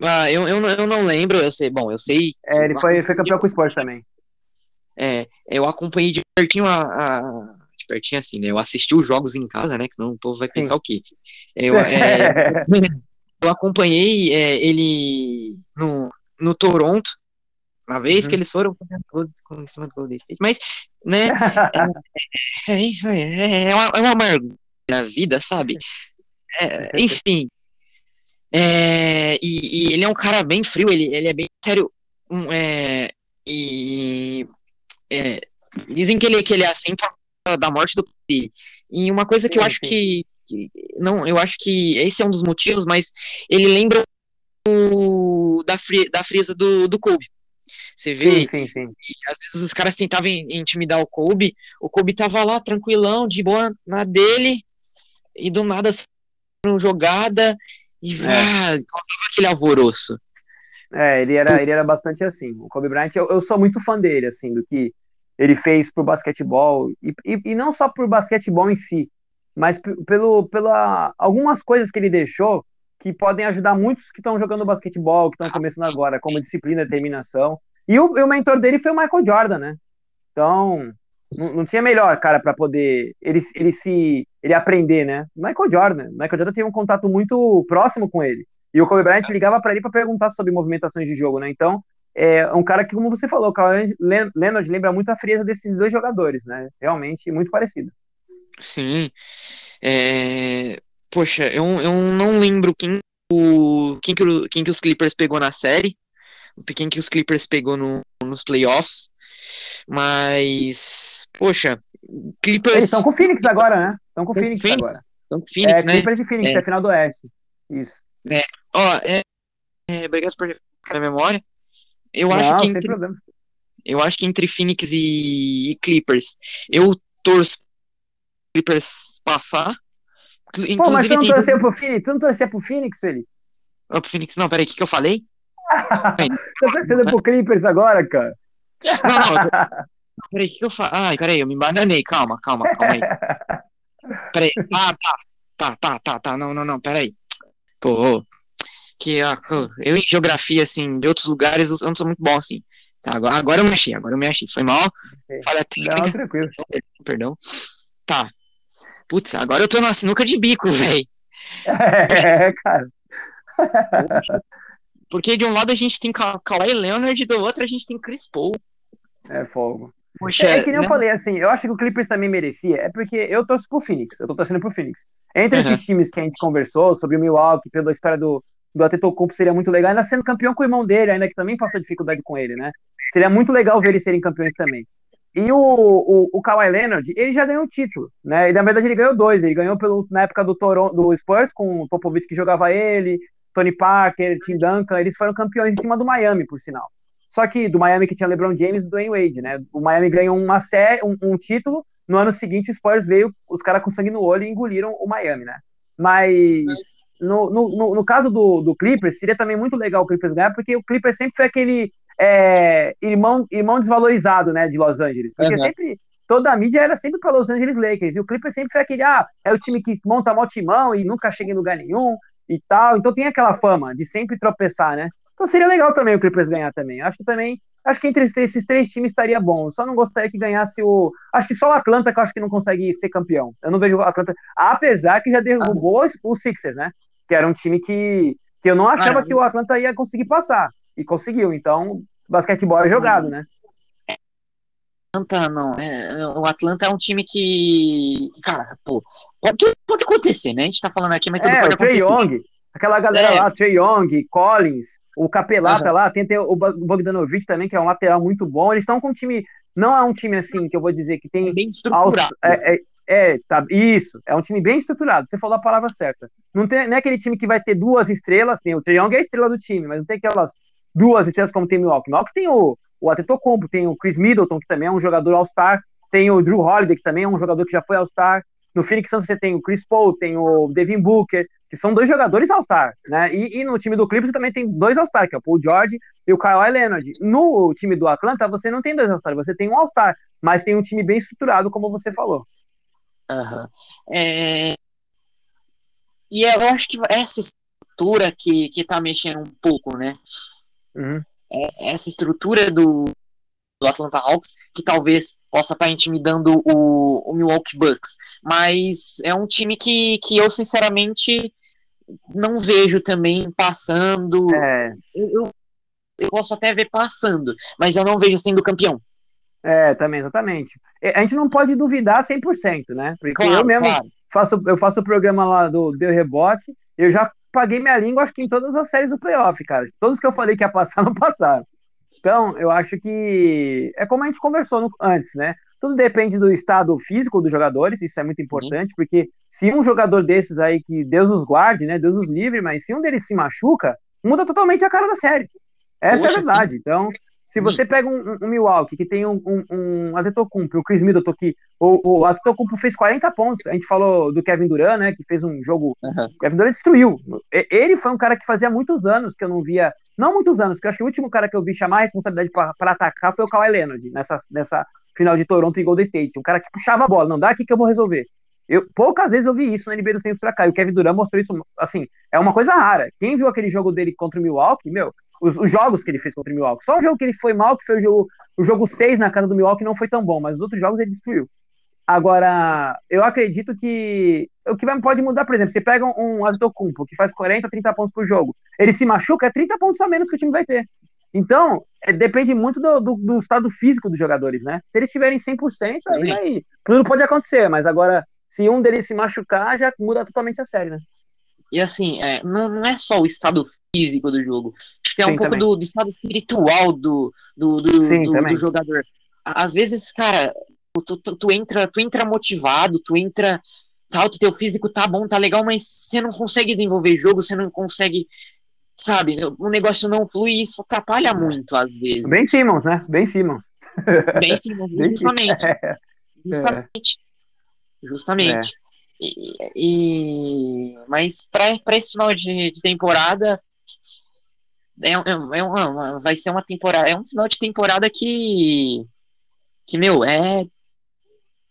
Ah, eu, eu, eu não lembro, eu sei, bom, eu sei. É, ele foi, foi campeão com o Spurs também. É, eu acompanhei de pertinho a, a, de pertinho assim, né? Eu assisti os jogos em casa, né? Que senão o povo vai Sim. pensar o quê? Eu, [LAUGHS] é, eu acompanhei é, ele no, no Toronto, Na vez uhum. que eles foram em cima do Golden State. Mas, né? é, é, é, é, uma, é uma amargura da vida, sabe? Enfim. E, e, ele é um cara bem frio, ele, ele é bem sério. Um, é, e é, dizem que ele, que ele é assim por causa da morte do Kobe. E uma coisa que eu acho que, que, Não, eu acho que esse é um dos motivos, mas ele lembra o, da, fri, da frisa do, do Kobe. Você vê, sim, sim, sim. às vezes os caras tentavam intimidar o Kobe, o Kobe tava lá tranquilão, de boa na dele, e do nada jogada e é. ah, causava aquele alvoroço. É, ele era, ele era bastante assim. O Kobe Bryant, eu, eu sou muito fã dele, assim, do que ele fez pro basquetebol, e, e, e não só por basquetebol em si, mas pelo, pela algumas coisas que ele deixou que podem ajudar muitos que estão jogando basquetebol, que estão começando agora, como disciplina determinação. E o, o mentor dele foi o Michael Jordan, né? Então, não, não tinha melhor, cara, para poder ele, ele se ele aprender, né? Michael Jordan. Michael Jordan teve um contato muito próximo com ele. E o Kobe Bryant ligava para ele para perguntar sobre movimentações de jogo, né? Então, é um cara que, como você falou, o Kawhi Leonard lembra muito a frieza desses dois jogadores, né? Realmente muito parecido. Sim. É... Poxa, eu, eu não lembro quem, o, quem, que o, quem que os Clippers pegou na série, quem que os Clippers pegou no, nos playoffs, mas, poxa, Clippers... Eles estão com o Phoenix agora, né? Estão com o Phoenix, Phoenix, agora. Estão com o Phoenix, é, né? Clippers e Phoenix, é. é final do Oeste. Isso. É. Ó, é, é, obrigado por na memória. Eu Não, acho que entre, eu acho que entre Phoenix e, e Clippers, eu torço Clippers passar. Inclusive, Pô, mas tu não torceu pro Phoenix? Tu não torceu pro Phoenix, Felipe? Oh, pro Phoenix, não, peraí, o que, que eu falei? [LAUGHS] tá torcendo pro Clippers agora, cara? Não, não, tô... peraí, o que, que eu falo? Ai, peraí, eu me bananei, calma, calma, calma aí. [LAUGHS] Peraí, ah, tá, tá, tá, tá, tá, não, não, não, peraí. Pô, que ah, eu em geografia, assim, de outros lugares, eu não sou muito bom, assim. Tá, agora, agora eu me achei, agora eu me achei. Foi mal. Falha técnica. Não, tranquilo. [LAUGHS] Perdão. Tá. Putz, agora eu tô na sinuca de bico, [LAUGHS] velho. É, cara. Porque de um lado a gente tem Kawhi Leonard, do outro a gente tem Chris Paul. É fogo. É, é que nem eu né? falei, assim, eu acho que o Clippers também merecia, é porque eu torço pro Phoenix, eu tô torcendo pro Phoenix. Entre uhum. esses times que a gente conversou, sobre o Milwaukee, pela história do, do Atetokounmpo seria muito legal, ainda sendo campeão com o irmão dele, ainda que também passou dificuldade com ele, né? Seria muito legal ver eles serem campeões também. E o, o, o Kawhi Leonard, ele já ganhou um título, né? E na verdade ele ganhou dois. Ele ganhou pelo, na época do, Toronto, do Spurs, com o Popovich que jogava ele, Tony Parker, Tim Duncan, eles foram campeões em cima do Miami, por sinal. Só que do Miami que tinha LeBron James e Dwayne Wade, né? O Miami ganhou uma série, um, um título, no ano seguinte o Spurs veio, os caras com sangue no olho e engoliram o Miami, né? Mas no, no, no, caso do, do Clippers, seria também muito legal o Clippers ganhar, porque o Clippers sempre foi aquele é, irmão, irmão desvalorizado, né, de Los Angeles. Porque uhum. sempre, toda a mídia era sempre para Los Angeles Lakers, e o Clippers sempre foi aquele, ah, é o time que monta mó timão e nunca chega em lugar nenhum e tal, então tem aquela fama de sempre tropeçar, né? Então seria legal também o Clippers ganhar também. Acho que também, acho que entre esses três times estaria bom. Só não gostaria que ganhasse o, acho que só o Atlanta que eu acho que não consegue ser campeão. Eu não vejo o Atlanta, apesar que já derrubou ah. o Sixers, né? Que era um time que, que eu não achava ah, que o Atlanta ia conseguir passar e conseguiu. Então, basquetebol é jogado, né? Atlanta não, é, o Atlanta é um time que, cara, pô, pode, pode acontecer, né? A gente tá falando aqui, mas tudo é, pode o acontecer. Young, aquela galera é. lá, Trey Young, Collins, o Capelata uhum. lá, tem, tem o Bogdanovic também, que é um lateral muito bom. Eles estão com um time, não é um time assim, que eu vou dizer que tem... Bem estruturado. É, é, é, tá, isso, é um time bem estruturado, você falou a palavra certa. Não, tem, não é aquele time que vai ter duas estrelas, tem o Trey Young é a estrela do time, mas não tem aquelas duas estrelas como tem o Milwaukee. Milwaukee tem o, o Atetokounmpo, tem o Chris Middleton, que também é um jogador All-Star, tem o Drew Holiday, que também é um jogador que já foi All-Star. No Phoenix Suns você tem o Chris Paul, tem o Devin Booker, que são dois jogadores All-Star, né? E, e, no time do Clippers também tem dois All-Star, que é o Paul George e o Kawhi Leonard. No time do Atlanta você não tem dois All-Star, você tem um All-Star, mas tem um time bem estruturado, como você falou. Uhum. É... E eu acho que essa estrutura que, que tá mexendo um pouco, né? Uhum. É, essa estrutura do, do Atlanta Hawks que talvez possa estar tá intimidando o, o Milwaukee Bucks. Mas é um time que, que eu, sinceramente, não vejo também passando. É. Eu, eu posso até ver passando, mas eu não vejo sendo campeão. É, também, exatamente. A gente não pode duvidar 100%, né? Porque claro, eu mesmo claro. faço, eu faço o programa lá do Deu Rebote, eu já paguei minha língua, acho que em todas as séries do playoff, cara. Todos que eu falei que ia passar, [LAUGHS] não passaram. Então, eu acho que é como a gente conversou no, antes, né? Tudo depende do estado físico dos jogadores, isso é muito importante, Sim. porque se um jogador desses aí, que Deus os guarde, né? Deus os livre, mas se um deles se machuca, muda totalmente a cara da série. Essa Poxa, é a verdade. Sim. Então, se você pega um, um, Milwaukee que tem um, um, um Antetokounmpo, o Chris Middleton que o, o Antetokounmpo fez 40 pontos, a gente falou do Kevin Durant, né, que fez um jogo, uhum. Kevin Durant destruiu. Ele foi um cara que fazia muitos anos que eu não via, não muitos anos, porque eu acho que o último cara que eu vi chamar a responsabilidade para atacar foi o Kawhi Leonard, nessa, nessa final de Toronto e Golden State, um cara que puxava a bola, não dá aqui que eu vou resolver. Eu, poucas vezes eu vi isso na NBA dos tempos pra cá, e o Kevin Durant mostrou isso, assim, é uma coisa rara. Quem viu aquele jogo dele contra o Milwaukee, meu, os, os, jogos que ele fez contra o Milwaukee. Só o jogo que ele foi mal, que foi o jogo, o jogo 6 na casa do Milwaukee, não foi tão bom, mas os outros jogos ele destruiu. Agora, eu acredito que o que vai, pode mudar, por exemplo, você pega um, um Antetokounmpo que faz 40, 30 pontos por jogo, ele se machuca, é 30 pontos a menos que o time vai ter. Então, é, depende muito do, do, do, estado físico dos jogadores, né? Se eles estiverem 100%, aí, aí tudo pode acontecer, mas agora, se um deles se machucar, já muda totalmente a série, né? E assim, é, não, não é só o estado físico do jogo. Acho que é Sim, um pouco do, do, estado espiritual do, do, do, Sim, do, do, jogador. Às vezes, cara, tu, tu, tu, entra, tu entra motivado, tu entra. Tal, teu físico tá bom, tá legal, mas você não consegue desenvolver jogo, você não consegue. Sabe, o negócio não flui e isso atrapalha muito, às vezes. Bem Simmons, né? Bem Simmons. Bem Simmons, [LAUGHS] justamente. É. Justamente. Justamente. É. E, e, mas para esse final de, de temporada é, é, é uma, vai ser uma temporada, é um final de temporada que que meu é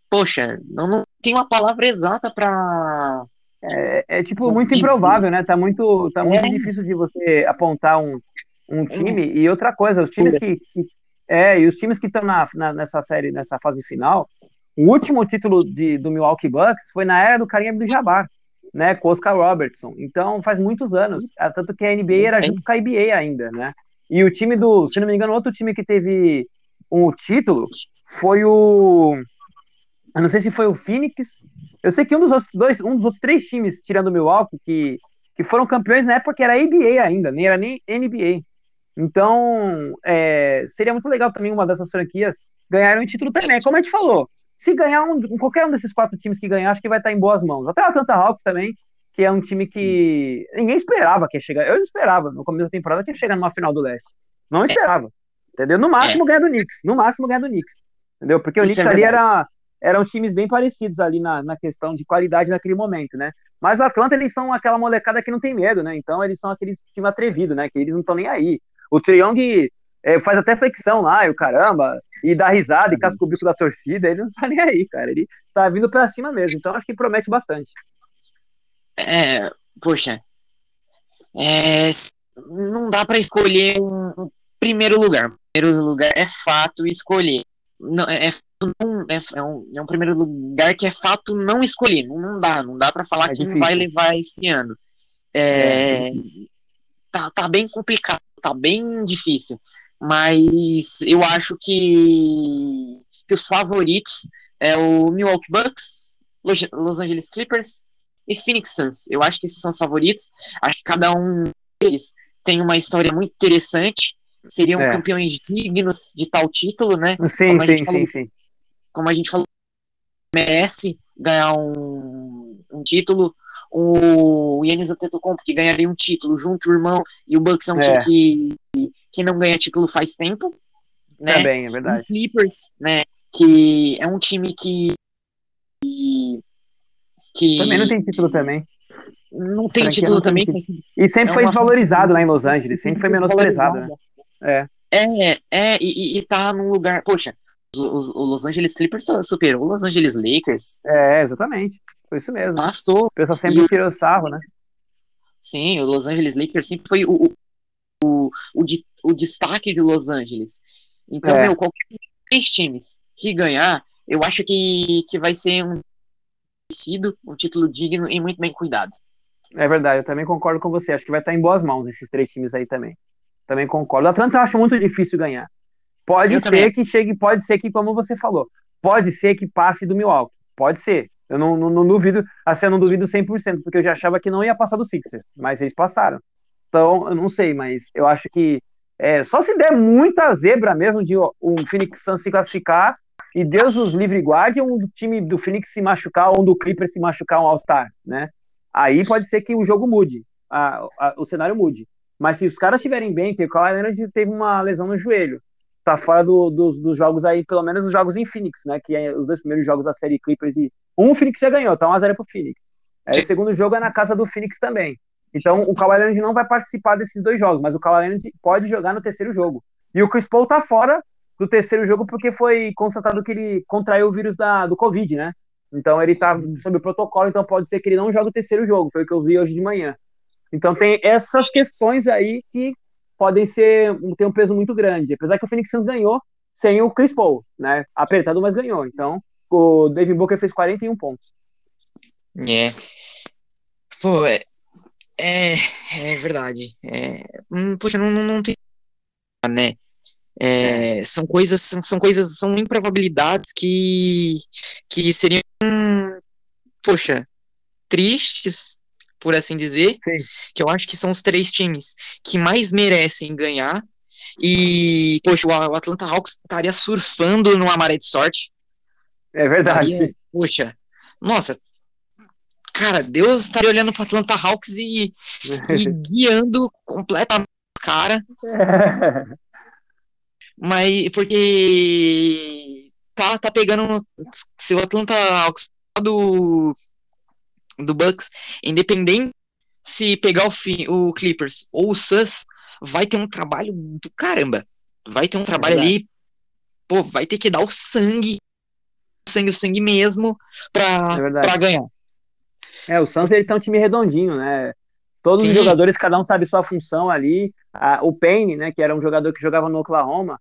poxa, não, não tem uma palavra exata para é, é, tipo muito improvável, né? Tá muito tá muito é. difícil de você apontar um, um time e outra coisa, os times que, que é, e os times que estão na, na, nessa série, nessa fase final, o último título de, do Milwaukee Bucks foi na era do Kareem Abdul-Jabbar, né, com Oscar Robertson. Então, faz muitos anos, ah, tanto que a NBA era junto com a IBA ainda, né? E o time do, se não me engano, outro time que teve um título foi o eu não sei se foi o Phoenix. Eu sei que um dos outros dois, um dos outros três times, tirando o Milwaukee, que, que foram campeões na época que era ABA ainda, nem era nem NBA. Então, é, seria muito legal também uma dessas franquias ganhar um título também. Como a gente falou, se ganhar um, qualquer um desses quatro times que ganhar, acho que vai estar em boas mãos. Até a Atlanta Hawks também, que é um time que ninguém esperava que ia chegar. Eu não esperava no começo da temporada que ia chegar numa final do leste. Não esperava. Entendeu? No máximo é. ganhar do Knicks. No máximo ganhar do Knicks. Entendeu? Porque o Isso Knicks é ali era, eram times bem parecidos ali na, na questão de qualidade naquele momento, né? Mas o Atlanta, eles são aquela molecada que não tem medo, né? Então eles são aqueles time atrevido, né? Que eles não estão nem aí. O Triong é, faz até flexão lá, e o caramba, e dá risada e casca o bico da torcida, ele não tá nem aí, cara. Ele tá vindo pra cima mesmo, então acho que promete bastante. É, poxa, é, não dá para escolher um, primeiro lugar. Primeiro lugar é fato escolher. Não, é, é, é, um, é um primeiro lugar que é fato não escolher. Não, dá, não dá para falar é quem vai levar esse ano. É, é tá, tá bem complicado, tá bem difícil mas eu acho que, que os favoritos é o Milwaukee Bucks, Los Angeles Clippers e Phoenix Suns. Eu acho que esses são os favoritos. Acho que cada um deles tem uma história muito interessante. Seriam é. campeões dignos de tal título, né? Sim, como sim, falou, sim, sim. Como a gente falou, merece ganhar um, um título. O Yannis Antetokounmpo que ganharia um título junto o irmão e o Bucks é um é. time que que não ganha título faz tempo. Né? Também, é verdade. O Clippers, né? Que é um time que. que também não tem título também. Não tem título não também. Tem título. E sempre é foi desvalorizado lá em Los Angeles, sempre foi menosprezado, né? É. É, é, e, e tá num lugar. Poxa, o, o Los Angeles Clippers superou o Los Angeles Lakers. É, exatamente. Foi isso mesmo. Passou. O pessoal sempre e tirou sarro, né? Sim, o Los Angeles Lakers sempre foi o, o, o, o destaque de Los Angeles. Então, é. meu, qualquer três times que ganhar, eu acho que, que vai ser um um título digno e muito bem cuidado. É verdade, eu também concordo com você. Acho que vai estar em boas mãos esses três times aí também. Também concordo. O Atlanta eu acho muito difícil ganhar. Pode eu ser também. que chegue, pode ser que, como você falou, pode ser que passe do Milwaukee. Pode ser. Eu não, não, não duvido, assim, eu não duvido 100%, porque eu já achava que não ia passar do Sixers, mas eles passaram. Então, eu não sei, mas eu acho que é, só se der muita zebra mesmo de um Phoenix Suns se classificar e Deus os livre guarde um time do Phoenix se machucar ou um do Clippers se machucar um All-Star, né? Aí pode ser que o jogo mude, a, a, o cenário mude. Mas se os caras estiverem bem, que o Kawhi Leonard teve uma lesão no joelho, tá fora do, dos, dos, jogos aí, pelo menos os jogos em Phoenix, né? Que é os dois primeiros jogos da série Clippers e um o Phoenix já ganhou, tá 1x0 pro Phoenix. Aí o segundo jogo é na casa do Phoenix também. Então o Kawhi Leonard não vai participar desses dois jogos, mas o Kawhi Leonard pode jogar no terceiro jogo. E o Chris Paul tá fora do terceiro jogo porque foi constatado que ele contraiu o vírus da, do Covid, né? Então ele tá sob o protocolo, então pode ser que ele não jogue o terceiro jogo, foi o que eu vi hoje de manhã. Então tem essas questões aí que podem ser ter um peso muito grande. Apesar que o Phoenix Suns ganhou sem o Chris Paul, né? Apertado, mas ganhou. Então o David Booker fez 41 pontos. É. Pô, é, é, é verdade. É, hum, poxa, não, não, não tem. Né? É, são coisas, são, são coisas, são improbabilidades que, que seriam, poxa, tristes, por assim dizer, Sim. que eu acho que são os três times que mais merecem ganhar. E, poxa, o Atlanta Hawks estaria surfando numa maré de sorte. É verdade. Estaria, poxa, nossa, cara, Deus estaria olhando para Atlanta Hawks e, [LAUGHS] e guiando completamente os cara. [LAUGHS] Mas porque tá, tá pegando se o Atlanta Hawks do do Bucks, independente se pegar o, fim, o Clippers ou o Suns, vai ter um trabalho do caramba. Vai ter um trabalho é ali, pô, vai ter que dar o sangue, sangue, o sangue mesmo pra, é pra ganhar. É, o Suns ele tá um time redondinho, né? Todos Sim. os jogadores, cada um sabe sua função ali. o Payne, né, que era um jogador que jogava no Oklahoma,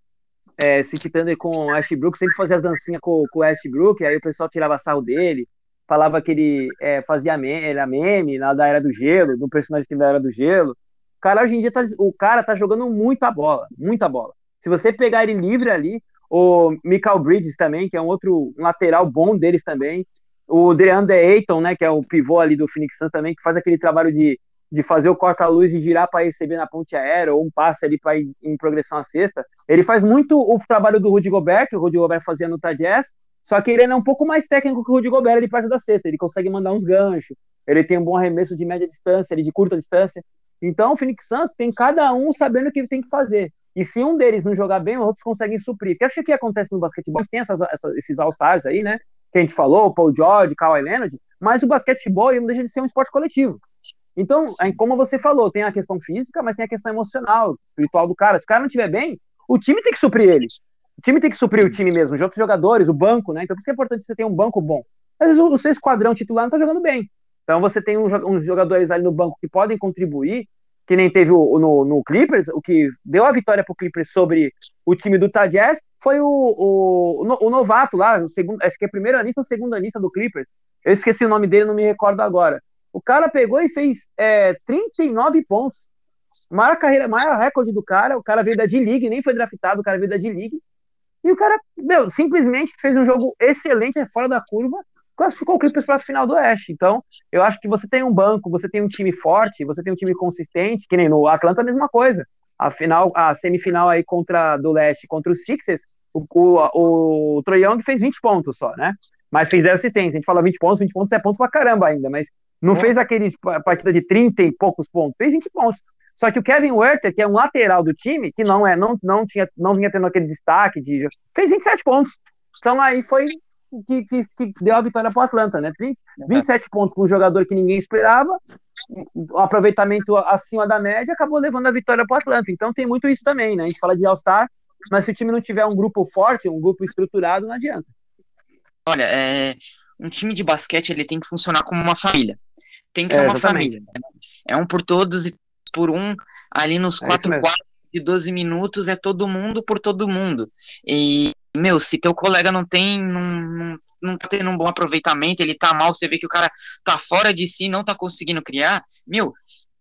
é, se titando com o Ashbrook, sempre fazia as dancinhas com, com o Ashbrook, aí o pessoal tirava sarro dele, falava que ele é, fazia meme, era meme lá da Era do Gelo, do personagem da Era do Gelo. O cara hoje em dia, tá, o cara tá jogando muita bola, muita bola. Se você pegar ele livre ali, o Michael Bridges também, que é um outro um lateral bom deles também, o DeAndre Ayton, né, que é o pivô ali do Phoenix Suns também, que faz aquele trabalho de, de fazer o corta-luz e girar para receber na ponte aérea, ou um passe ali para em progressão à sexta. Ele faz muito o trabalho do Rudy Gobert, que o Rudy Gobert fazia no Tajazz, só que ele é um pouco mais técnico que o Rudy Gobert ali perto da cesta. Ele consegue mandar uns ganchos, ele tem um bom arremesso de média distância, ele de curta distância. Então o Phoenix Suns tem cada um sabendo o que ele tem que fazer. E se um deles não jogar bem, os outros conseguem suprir. Que acho que acontece no basquetebol, tem essas, essas, esses All-Stars aí, né? que a gente falou, Paul George, Kawhi Leonard, mas o basquetebol não deixa de ser um esporte coletivo. Então, como você falou, tem a questão física, mas tem a questão emocional, espiritual do cara. Se o cara não estiver bem, o time tem que suprir ele. O time tem que suprir o time mesmo, os outros jogadores, o banco, né? Então, por isso é importante você ter um banco bom. Às vezes, o seu esquadrão titular não tá jogando bem. Então, você tem uns jogadores ali no banco que podem contribuir, que nem teve o, no, no, Clippers, o que deu a vitória pro Clippers sobre o time do Tajaz foi o, o, o, novato lá, o segundo, acho que é primeiro anista ou segundo anista do Clippers. Eu esqueci o nome dele, não me recordo agora. O cara pegou e fez é, 39 pontos. Maior carreira, maior recorde do cara. O cara veio da D-League, nem foi draftado, o cara veio da D-League. E o cara, meu, simplesmente fez um jogo excelente, é fora da curva, classificou o Clippers para a final do Oeste. Então, eu acho que você tem um banco, você tem um time forte, você tem um time consistente, que nem no Atlanta a mesma coisa. A final, a semifinal aí contra do Leste contra os Sixers, o, o, o Troy Young fez 20 pontos só, né? Mas fez 10 assistências. A gente fala 20 pontos, 20 pontos é ponto pra caramba ainda, mas não é. fez aqueles partida de 30 e poucos pontos, fez 20 pontos. Só que o Kevin Werther, que é um lateral do time, que não é, não, não tinha, não vinha tendo aquele destaque de fez 27 pontos. Então aí foi que, que, que deu a vitória para o Atlanta, né? 30, 27 uhum. pontos com um jogador que ninguém esperava, um aproveitamento acima da média, acabou levando a vitória para o Atlanta. Então tem muito isso também, né? A gente fala de All-Star, mas se o time não tiver um grupo forte, um grupo estruturado, não adianta. Olha, é, um time de basquete ele tem que funcionar como uma família. Tem que ser é, uma família. Né? É um por todos e por um. Ali nos é quatro quartos de 12 minutos é todo mundo por todo mundo. E meu, se teu colega não tem, não, não, não tá tendo um bom aproveitamento, ele tá mal, você vê que o cara tá fora de si, não tá conseguindo criar, meu,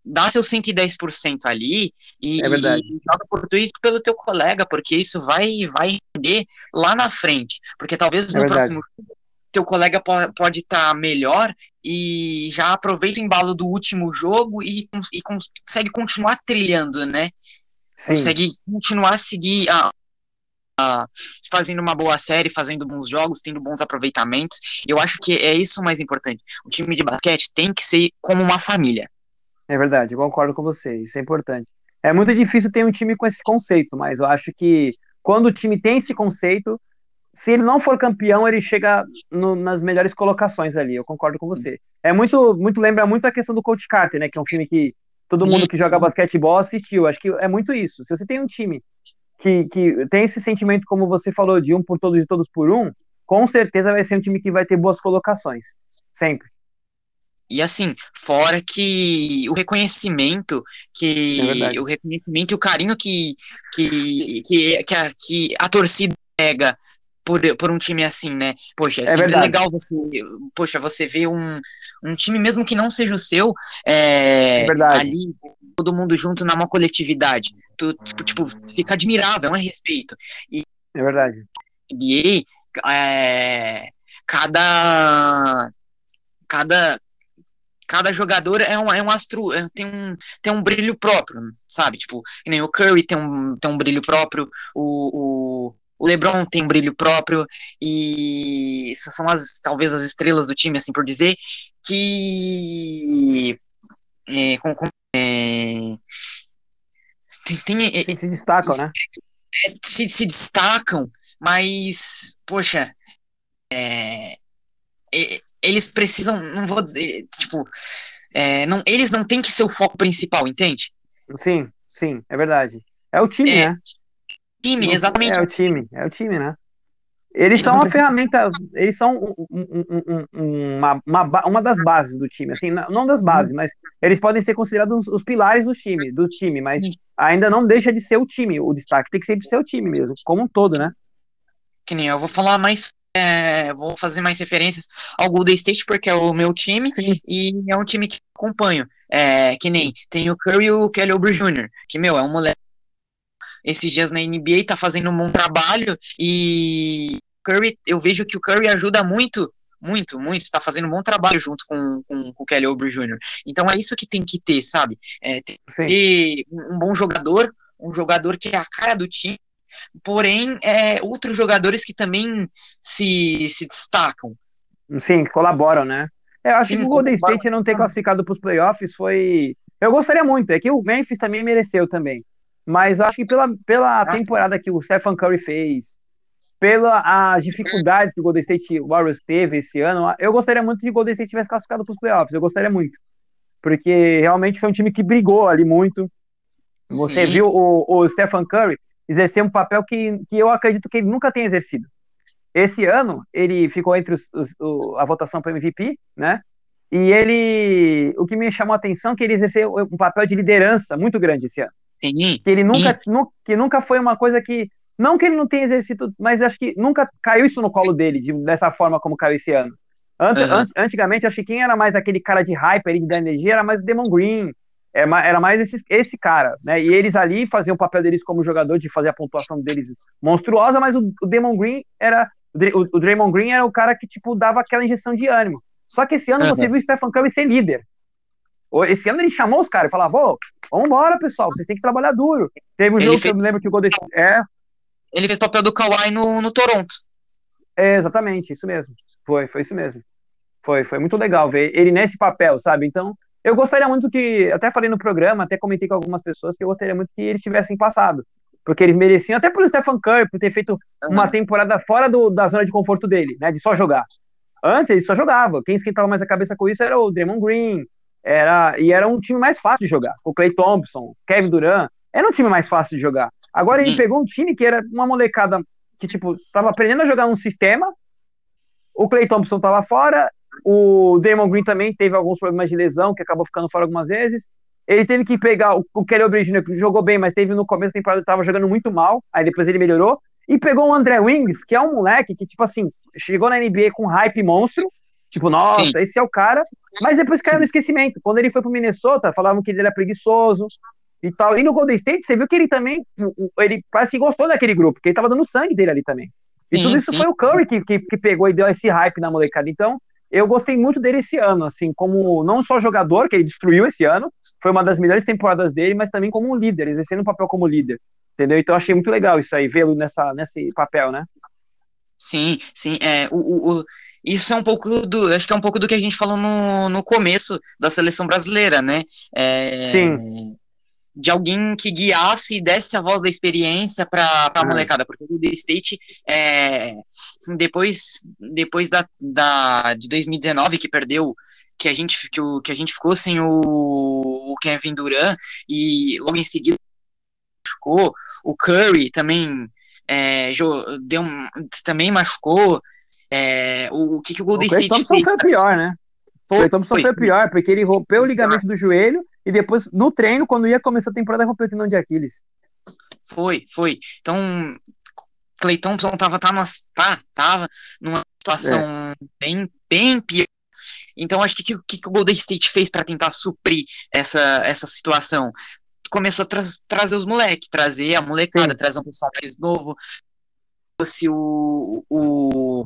dá seu 110% ali e, é verdade. e joga por isso pelo teu colega, porque isso vai, vai render lá na frente. Porque talvez é no próximo teu colega pode estar tá melhor e já aproveita o embalo do último jogo e, e consegue continuar trilhando, né? Sim. Consegue continuar seguir a, a, fazendo uma boa série, fazendo bons jogos, tendo bons aproveitamentos. Eu acho que é isso o mais importante. O time de basquete tem que ser como uma família. É verdade, eu concordo com você, isso é importante. É muito difícil ter um time com esse conceito, mas eu acho que quando o time tem esse conceito, se ele não for campeão, ele chega no, nas melhores colocações ali. Eu concordo com você. É muito, muito lembra muito a questão do Coach Carter, né? Que é um filme que todo sim, mundo que joga sim. basquetebol assistiu. Acho que é muito isso. Se você tem um time que, que tem esse sentimento, como você falou, de um por todos e todos por um, com certeza vai ser um time que vai ter boas colocações. Sempre. E assim, fora que o reconhecimento que é o reconhecimento e o carinho que que, que, que, a, que a torcida pega por, por um time assim, né? Poxa, é, é sempre legal você, poxa, você vê um, um time mesmo que não seja o seu, é, é ali todo mundo junto numa coletividade. Tu, tipo, tipo, fica admirável, é um respeito. E, é verdade. NBA, é, cada cada cada jogador é um, é um astro, é, tem, um, tem um brilho próprio, sabe? Tipo, nem o Curry tem um, tem um brilho próprio, o, o, o LeBron tem brilho próprio, e são as, talvez as estrelas do time, assim por dizer, que. É, com, com, é, tem, tem, é, se destacam, né? Se, se destacam, mas, poxa, é, eles precisam, não vou dizer, tipo, é, não, eles não têm que ser o foco principal, entende? Sim, sim, é verdade. É o time, é, né? Time, exatamente. É o time, é o time, né? Eles, são uma ferramenta, eles são um, um, um, uma, uma, uma das bases do time, assim, não das bases, mas eles podem ser considerados os, pilares do time, do time, mas Sim. ainda não deixa de ser o time, o destaque tem que sempre ser o time mesmo, como um todo, né? Que nem eu vou falar mais é, vou fazer mais referências ao Golden State, porque é o meu time, Sim. e é um time que acompanho. É, que nem tem o Curry e o Kelly Oubre Jr., que, meu, é um moleque. Esses dias na NBA tá fazendo um bom trabalho, e Curry, eu vejo que o Curry ajuda muito muito, muito, está fazendo um bom trabalho junto com, com, com, o Kelly Oubre Jr. Então é isso que tem que ter, sabe? É, ter um bom jogador, um jogador que é a cara do time, porém, é, outros jogadores que também se, se destacam. Sim, colaboram, né? É, eu acho Sim, que o Golden State não ter classificado para os playoffs foi. Eu gostaria muito, é que o Memphis também mereceu também. Mas eu acho que pela, pela temporada que o Stephen Curry fez, pela as dificuldades que o Golden State Warriors teve esse ano, eu gostaria muito que o Golden State tivesse classificado para os playoffs. Eu gostaria muito. Porque realmente foi um time que brigou ali muito. Você Sim. viu o, o Stephen Curry, exercer um papel que, que eu acredito que ele nunca tem exercido. Esse ano, ele ficou entre os, os, o, a votação para MVP, né? E ele, o que me chamou a atenção é que ele exerceu um papel de liderança muito grande esse ano. Sim. Que ele nunca, nu, que nunca foi uma coisa que, não que ele não tenha exercido, mas acho que nunca caiu isso no colo dele, de, dessa forma como caiu esse ano. Ant, uhum. antigamente, acho que quem era mais aquele cara de hype, ali, de dar energia, era mais o Demon Green, é era mais esse, esse cara, né? E eles ali faziam o papel deles como jogador de fazer a pontuação deles monstruosa, mas o, o Damon Green era. O, o Draymond Green era o cara que, tipo, dava aquela injeção de ânimo. Só que esse ano uhum. você viu o Stephen Curry ser líder. Esse ano ele chamou os caras e falava, ô, vamos embora, pessoal, vocês têm que trabalhar duro. Teve um ele jogo fez... que eu me lembro que o Golden É. Ele fez papel do Kawhi no, no Toronto. É, exatamente, isso mesmo. Foi, foi isso mesmo. Foi, foi muito legal ver ele nesse papel, sabe? Então, eu gostaria muito que, até falei no programa, até comentei com algumas pessoas que eu gostaria muito que eles tivessem passado. Porque eles mereciam, até pelo Stephen Curry, por ter feito uma temporada fora do, da zona de conforto dele, né? De só jogar. Antes ele só jogava. Quem esquentava mais a cabeça com isso era o Draymond Green. Era, e era um time mais fácil de jogar. O Clay Thompson, Kevin Durant. Era um time mais fácil de jogar. Agora ele pegou um time que era uma molecada que, tipo, tava aprendendo a jogar um sistema. O Clay Thompson tava fora o Damon Green também teve alguns problemas de lesão, que acabou ficando fora algumas vezes. Ele teve que pegar o, o Kelly Oubre Jr., que jogou bem, mas teve no começo da temporada estava jogando muito mal, aí depois ele melhorou. E pegou o André Wings, que é um moleque que, tipo assim, chegou na NBA com hype monstro. Tipo, nossa, Sim. esse é o cara. Mas depois caiu no esquecimento. Quando ele foi pro Minnesota, falavam que ele era preguiçoso e tal. E no Golden State, você viu que ele também, ele parece que gostou daquele grupo, porque ele tava dando sangue dele ali também. Sim, e tudo isso sim. foi o Curry que, que, que, pegou e deu esse hype na molecada. Então, eu gostei muito dele esse ano, assim, como não só jogador, que ele destruiu esse ano, foi uma das melhores temporadas dele, mas também como um líder, exercendo um papel como líder. Entendeu? Então, achei muito legal isso aí, vê-lo nessa, nesse papel, né? Sim, sim. É, o, o, isso é um pouco do. Acho que é um pouco do que a gente falou no, no começo da seleção brasileira, né? É, sim de alguém que guiasse e desse a voz da experiência para a uhum. molecada, porque o Golden State, é, depois, depois da, da, de 2019, que perdeu, que a gente, que, o, que a gente ficou sem o, o Kevin Durant, e logo em seguida ficou, o Curry também é, deu, também machucou, é, o, o que, que o Golden o State Thompson fez? foi pior, né? Foi, o Thompson foi, foi pior, porque ele rompeu o ligamento do joelho e depois, no treino, quando ia começar a temporada, rompeu o tendão de Aquiles. Foi, foi. Então, Clay Thompson tava, tá numa, tá, tava numa situação é. bem, bem pior. Então, acho que o que, que, o Golden State fez para tentar suprir essa, essa situação? Começou a tra trazer os moleques, trazer a molecada, Sim. trazer um pessoal mais novo. Se o, o,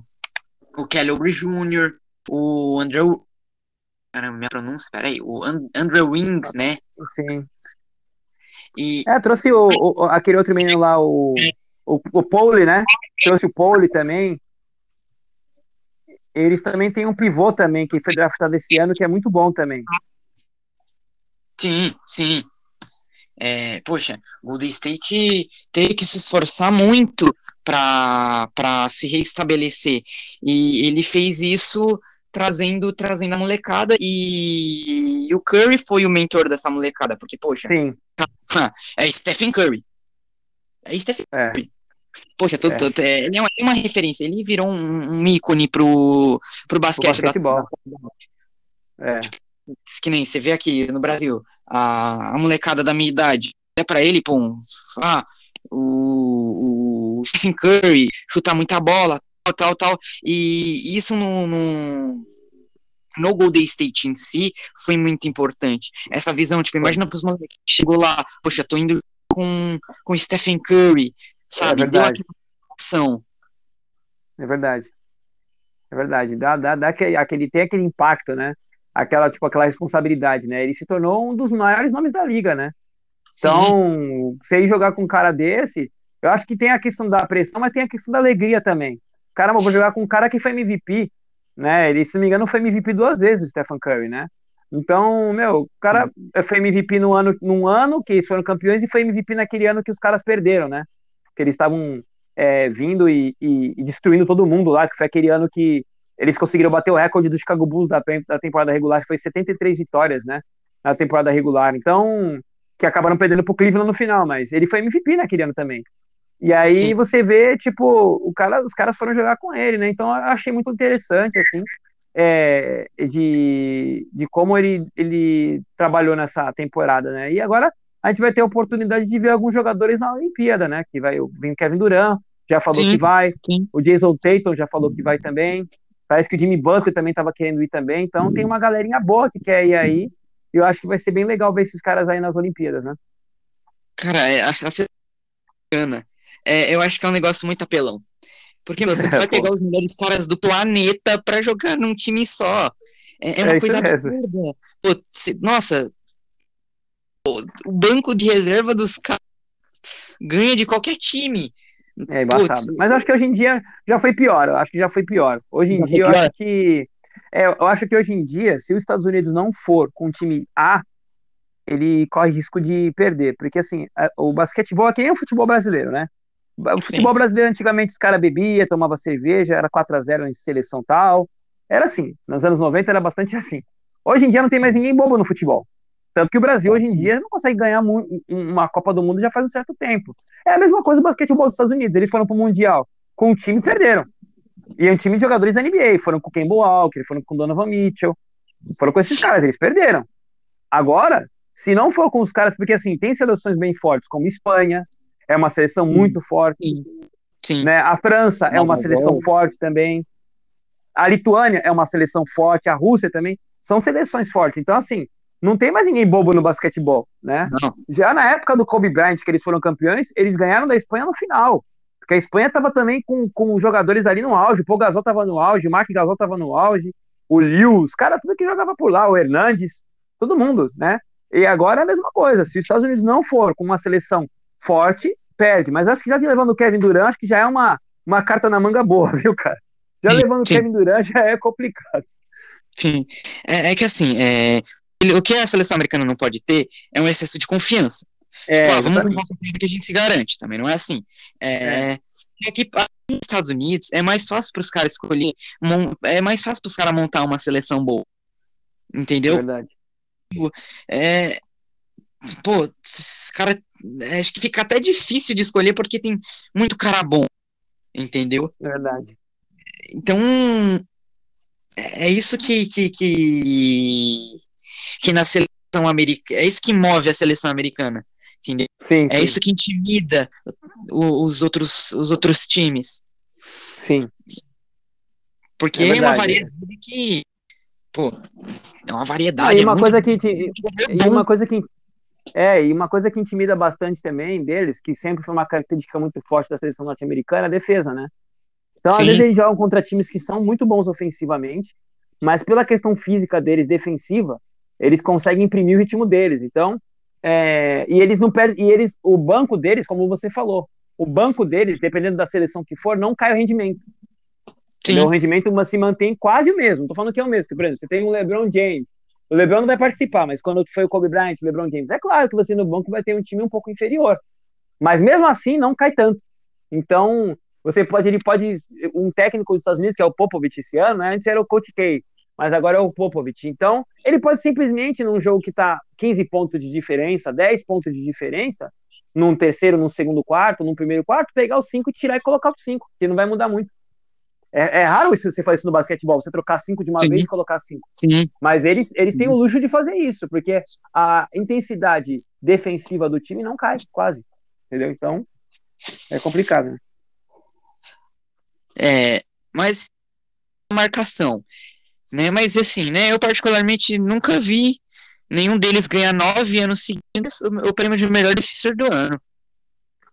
o Kelly Oubre Jr., o Andrew, Caramba, minha pronúncia, peraí. O Andrew Wings, né? Sim. E... É, trouxe o, o, aquele outro menino lá, o, o, o Pole, né? Trouxe o Pole também. Eles também têm um pivô também, que foi draftado esse ano, que é muito bom também. Sim, sim. É, poxa, o Golden State teve que se esforçar muito para se reestabelecer. E ele fez isso trazendo trazendo a molecada e, o Curry foi o mentor dessa molecada, porque, poxa, Sim. é Stephen Curry. É Stephen é. Curry. Poxa, tô, tô, é. ele é uma, referência, ele virou um, um ícone pro, pro basquete. O basquetebol. É. Tipo, que nem você vê aqui no Brasil, a, a molecada da minha idade, é para ele, pô, ah, o, o Stephen Curry chutar muita bola, tal, tal. E isso no, no, no Golden State em si foi muito importante. Essa visão, tipo, imagina pros moleques que chegou lá, poxa, tô indo com, com Stephen Curry, sabe? É Deu ação. É verdade. É verdade. Dá, dá, dá aquele, aquele, tem aquele impacto, né? Aquela, tipo, aquela responsabilidade, né? Ele se tornou um dos maiores nomes da liga, né? Então, se ele jogar com um cara desse, eu acho que tem a questão da pressão, mas tem a questão da alegria também caramba, vou jogar com um cara que foi MVP, né? Ele, se não me engano, foi MVP duas vezes, o Stephen Curry, né? Então, meu, o cara foi MVP no ano, num ano que eles foram campeões e foi MVP naquele ano que os caras perderam, né? Que eles estavam é, vindo e, e, e, destruindo todo mundo lá, que foi aquele ano que eles conseguiram bater o recorde do Chicago Bulls da, da temporada regular, que foi 73 vitórias, né? Na temporada regular. Então, que acabaram perdendo pro Cleveland no final, mas ele foi MVP naquele ano também. E aí Sim. você vê, tipo, o cara, os caras foram jogar com ele, né? Então eu achei muito interessante, assim, é, de, de como ele, ele trabalhou nessa temporada, né? E agora a gente vai ter a oportunidade de ver alguns jogadores na Olimpíada, né? Que vai o Kevin Durant, já falou sim, que vai, sim. o Jason Tatum já falou que vai também. Parece que o Jimmy Butler também estava querendo ir também. Então tem uma galerinha boa que quer ir aí. E eu acho que vai ser bem legal ver esses caras aí nas Olimpíadas, né? Cara, é, a, a, é, eu acho que é um negócio muito apelão. Porque você [LAUGHS] vai pegar os melhores caras do planeta para jogar num time só. É, é uma é coisa absurda. Pô, cê, nossa, pô, o banco de reserva dos caras ganha de qualquer time. É embaçado. Mas acho que hoje em dia já foi pior. Eu acho que já foi pior. Hoje em já dia eu acho que. É, eu acho que hoje em dia, se os Estados Unidos não for com o time A, ele corre risco de perder. Porque assim, o basquetebol é que nem o futebol brasileiro, né? O futebol Sim. brasileiro, antigamente, os caras bebiam, tomava cerveja, era 4 a 0 em seleção tal. Era assim. Nos anos 90 era bastante assim. Hoje em dia não tem mais ninguém bobo no futebol. Tanto que o Brasil, hoje em dia, não consegue ganhar uma Copa do Mundo já faz um certo tempo. É a mesma coisa o basquetebol dos Estados Unidos. Eles foram pro Mundial com um time e perderam. E é um time de jogadores da NBA. Foram com o Kemba Walker, foram com o Donovan Mitchell. Foram com esses caras, eles perderam. Agora, se não for com os caras, porque assim, tem seleções bem fortes, como Espanha, é uma seleção sim, muito forte. Sim, sim. Né? A França é uma seleção é... forte também. A Lituânia é uma seleção forte, a Rússia também. são seleções fortes. Então, assim, não tem mais ninguém bobo no basquetebol, né? Não. Já na época do Kobe Bryant, que eles foram campeões, eles ganharam da Espanha no final. Porque a Espanha estava também com, com jogadores ali no auge. O Paul Gasol estava no auge, o Mark Gasol estava no auge, o Liu, os caras tudo que jogava por lá, o Hernandes, todo mundo, né? E agora é a mesma coisa. Se os Estados Unidos não for com uma seleção forte, perde. Mas acho que já levando o Kevin Durant, acho que já é uma, uma carta na manga boa, [LAUGHS] viu, cara? Já levando o Kevin Durant já é complicado. Sim. É, é que assim, é, o que a seleção americana não pode ter é um excesso de confiança. É, tipo, ah, vamos uma coisa que a gente se garante, também não é assim. É, é. é que nos Estados Unidos é mais fácil para os caras escolher, é mais fácil para os caras montar uma seleção boa. Entendeu? Verdade. Tipo, é, pô, esses caras. É, acho que fica até difícil de escolher porque tem muito cara bom. Entendeu? Verdade. Então. É, é isso que, que, que, que na seleção americana. É isso que move a seleção americana. Entendeu? Sim, é isso que intimida os outros, os outros times. Sim. Porque é, é uma variedade que. Pô, é uma variedade. Ah, e uma é coisa que. E uma coisa que é, e uma coisa que intimida bastante também deles, que sempre foi uma característica muito forte da seleção norte-americana, é a defesa, né? Então, Sim. às vezes, eles jogam contra times que são muito bons ofensivamente, mas pela questão física deles, defensiva, eles conseguem imprimir o ritmo deles. Então, é, e eles não perdem, e eles, o banco deles, como você falou, o banco deles, dependendo da seleção que for, não cai o rendimento. Sim. O rendimento se mantém quase o mesmo. Tô falando que é o mesmo. Por exemplo, você tem um LeBron James, o LeBron não vai participar, mas quando foi o Kobe Bryant, o LeBron James, é claro que você no banco vai ter um time um pouco inferior. Mas mesmo assim, não cai tanto. Então, você pode, ele pode, um técnico dos Estados Unidos, que é o Popovich esse ano, né? antes era o Coach K, mas agora é o Popovich. Então, ele pode simplesmente, num jogo que está 15 pontos de diferença, 10 pontos de diferença, num terceiro, num segundo quarto, num primeiro quarto, pegar os cinco e tirar e colocar os cinco, que não vai mudar muito. É, é, raro isso você fazer isso no basquetebol, você trocar cinco de uma Sim. vez e colocar cinco. Sim. Mas eles, eles têm o luxo de fazer isso, porque a intensidade defensiva do time não cai, quase. Entendeu? Então, é complicado. Né? É, mas marcação, né? Mas assim, né? Eu particularmente nunca vi nenhum deles ganhar nove anos seguidos o prêmio de melhor defensor do ano.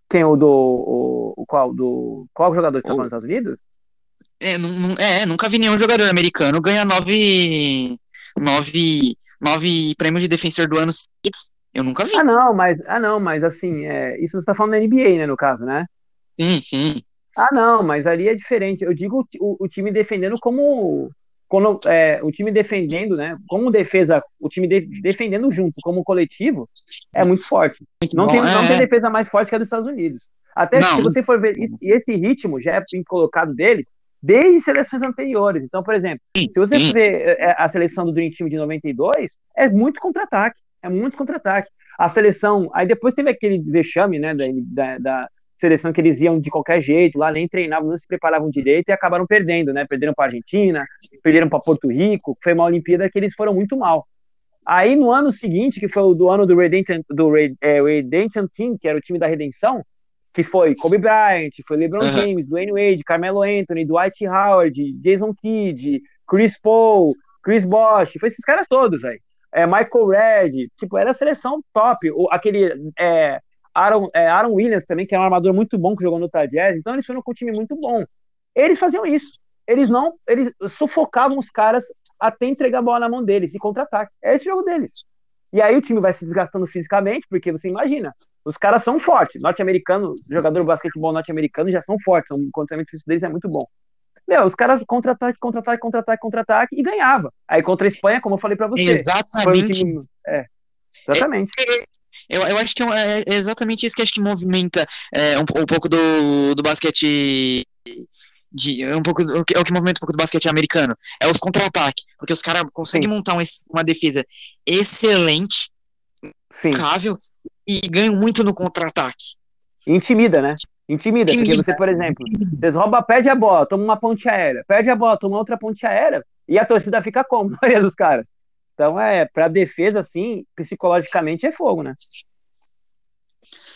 Quem o do o, o qual do qual jogador está nos Estados Unidos? É, não, é, nunca vi nenhum jogador americano ganhar nove, nove, nove prêmios de defensor do ano seguidos. Eu nunca vi. Ah, não, mas, ah, não, mas assim, é, isso você tá falando da NBA, né, no caso, né? Sim, sim. Ah, não, mas ali é diferente. Eu digo o, o time defendendo como. Quando, é, o time defendendo, né? Como defesa, o time de, defendendo junto, como coletivo, é muito forte. Não, bom, tem, é... não tem defesa mais forte que a dos Estados Unidos. Até não. se você for ver, e esse ritmo já é colocado deles, desde seleções anteriores. Então, por exemplo, se você Sim. ver é, é, a seleção do Dream Team de 92, é muito contra-ataque, é muito contra-ataque. A seleção, aí depois teve aquele vexame, né, da, da, seleção que eles iam de qualquer jeito, lá nem treinavam, não se preparavam direito e acabaram perdendo, né, perderam para a Argentina, perderam para Porto Rico, foi uma Olimpíada que eles foram muito mal. Aí no ano seguinte, que foi o do ano do Redemption, do é, Redemption Team, que era o time da redenção, que foi Kobe Bryant, foi LeBron. James, Dwayne Wade, Carmelo Anthony, Dwight Howard, Jason Kidd, Chris Paul, Chris Bosh, foi esses caras todos aí. É, Michael Red, tipo, era a seleção top. O, aquele é, Aaron, é, Aaron Williams também, que é um armador muito bom que jogou no Utah Jazz, então eles foram com um time muito bom. Eles faziam isso. Eles não, eles sufocavam os caras até entregar a bola na mão deles e contra-ataque. É esse jogo deles. E aí o time vai se desgastando fisicamente, porque você imagina, os caras são fortes. Norte-americano, jogador de basquetebol norte-americano já são fortes, o condicionamento físico deles é muito bom. Meu, os caras contra-ataque, contra-ataque, contra-ataque, contra-ataque e ganhava. Aí contra a Espanha, como eu falei para você. Exatamente. Time, é, exatamente. É, eu, eu acho que é, é exatamente isso que acho que movimenta é, um, um pouco do, do basquete de é um pouco é o que movimenta um pouco do basquete americano é os contra-ataques porque os caras conseguem montar um, uma defesa excelente impecável e ganham muito no contra-ataque. Intimida né? Intimida, intimida, porque você por exemplo você rouba perde a bola toma uma ponte aérea perde a bola toma outra ponte aérea e a torcida fica como [LAUGHS] a maioria dos caras então é para defesa assim psicologicamente é fogo né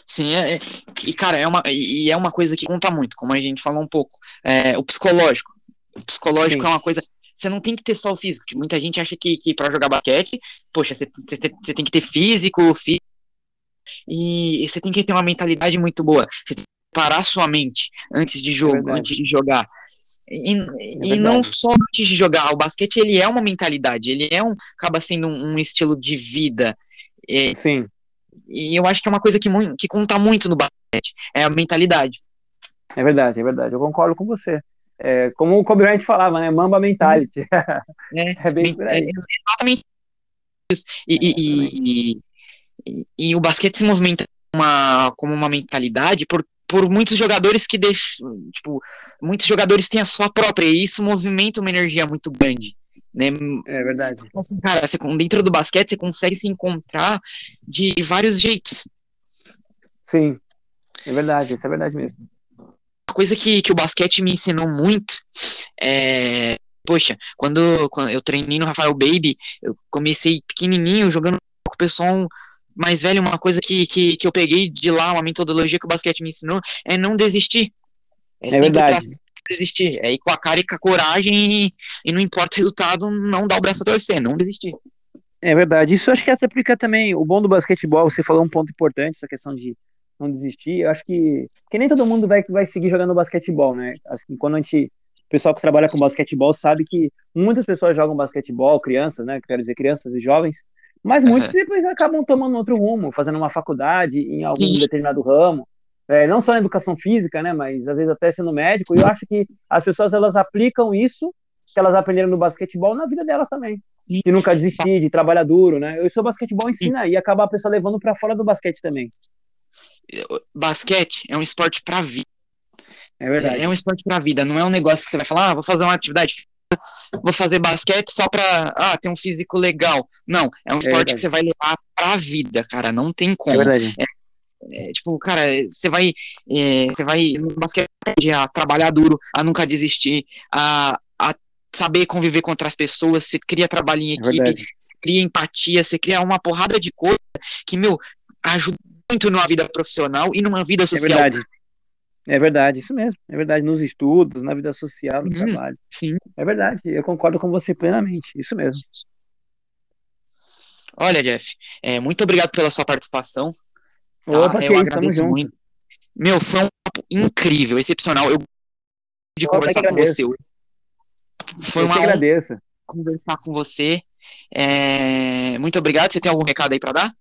Sim, é, é, e cara, é uma, e é uma coisa que conta muito, como a gente falou um pouco. É, o psicológico. O psicológico Sim. é uma coisa. você não tem que ter só o físico. Muita gente acha que, que para jogar basquete, poxa, você, você, tem que ter físico, físico, e você tem que ter uma mentalidade muito boa. Você tem que parar sua mente antes de jogo, é antes de jogar. E, é e não só antes de jogar, o basquete ele é uma mentalidade, ele é um acaba sendo um, um estilo de vida. E, Sim. E eu acho que é uma coisa que, que conta muito no basquete, é a mentalidade. É verdade, é verdade. Eu concordo com você. É, como o Kobe Bryant falava, né? Mamba mentality. [LAUGHS] É, é bem é, exatamente isso. E, e, e, e, o basquete se movimenta uma, como uma mentalidade por, por muitos jogadores que deixam, tipo, muitos jogadores têm a sua própria, e isso movimenta uma energia muito grande. Né? É verdade. Então, assim, cara, você, dentro do basquete você consegue se encontrar de vários jeitos. Sim, é verdade, isso é verdade mesmo. Uma coisa que, que o basquete me ensinou muito é. Poxa, quando, quando eu treinei no Rafael Baby, eu comecei pequenininho, jogando com o pessoal mais velho. Uma coisa que, que, que eu peguei de lá, uma metodologia que o basquete me ensinou, é não desistir. É, é verdade desistir. É ir com a cara e com a coragem e, e não importa o resultado, não dar o braço a torcer, não desistir. É verdade. Isso acho que se aplica também. O bom do basquetebol, você falou um ponto importante, essa questão de não desistir. Eu acho que, que nem todo mundo vai, vai seguir jogando basquetebol, né? Assim, quando a gente. O pessoal que trabalha com basquetebol sabe que muitas pessoas jogam basquetebol, crianças, né? Quero dizer, crianças e jovens, mas muitos uhum. depois acabam tomando outro rumo, fazendo uma faculdade em algum Sim. determinado ramo, é, não só na educação física, né, mas às vezes até sendo médico, e eu acho que as pessoas elas aplicam isso que elas aprenderam no basquetebol na vida delas também. De nunca desistir, de trabalhar duro, né? Eu sou basquetebol ensina e acaba a pessoa levando para fora do basquete também. Basquete é um esporte para vida. É verdade. É, um esporte para vida, não é um negócio que você vai falar, ah, vou fazer uma atividade vou fazer basquete só pra ah, ter um físico legal. Não, é um é esporte verdade. que você vai levar pra vida, cara. Não tem como. É verdade. É, é, tipo, cara, você vai, é, você vai no basquete a trabalhar duro, a nunca desistir, a, a saber conviver com outras pessoas, você cria trabalho em é equipe, você cria empatia, você cria uma porrada de coisa que, meu, ajuda muito numa vida profissional e numa vida social. É verdade. É verdade, isso mesmo. É verdade, nos estudos, na vida social, no hum, trabalho. Sim. É verdade, eu concordo com você plenamente, isso mesmo. Olha, Jeff, é, muito obrigado pela sua participação. Opa, ah, eu agradeço muito. Meu, foi um papo incrível, excepcional. Eu de Opa, conversar com você hoje. Foi eu uma honra conversar com você. É... Muito obrigado. Você tem algum recado aí para dar?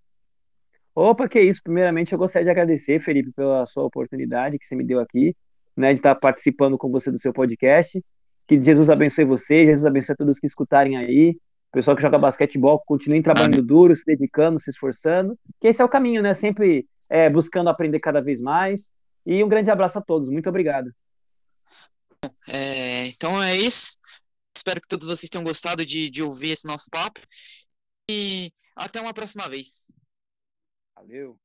Opa, que isso. Primeiramente, eu gostaria de agradecer, Felipe, pela sua oportunidade que você me deu aqui, né, de estar participando com você do seu podcast. Que Jesus abençoe você, Jesus abençoe todos que escutarem aí. O pessoal que joga basquetebol, continue trabalhando duro, se dedicando, se esforçando, que esse é o caminho, né? Sempre é, buscando aprender cada vez mais. E um grande abraço a todos. Muito obrigado. É, então é isso. Espero que todos vocês tenham gostado de, de ouvir esse nosso papo. E até uma próxima vez. Valeu.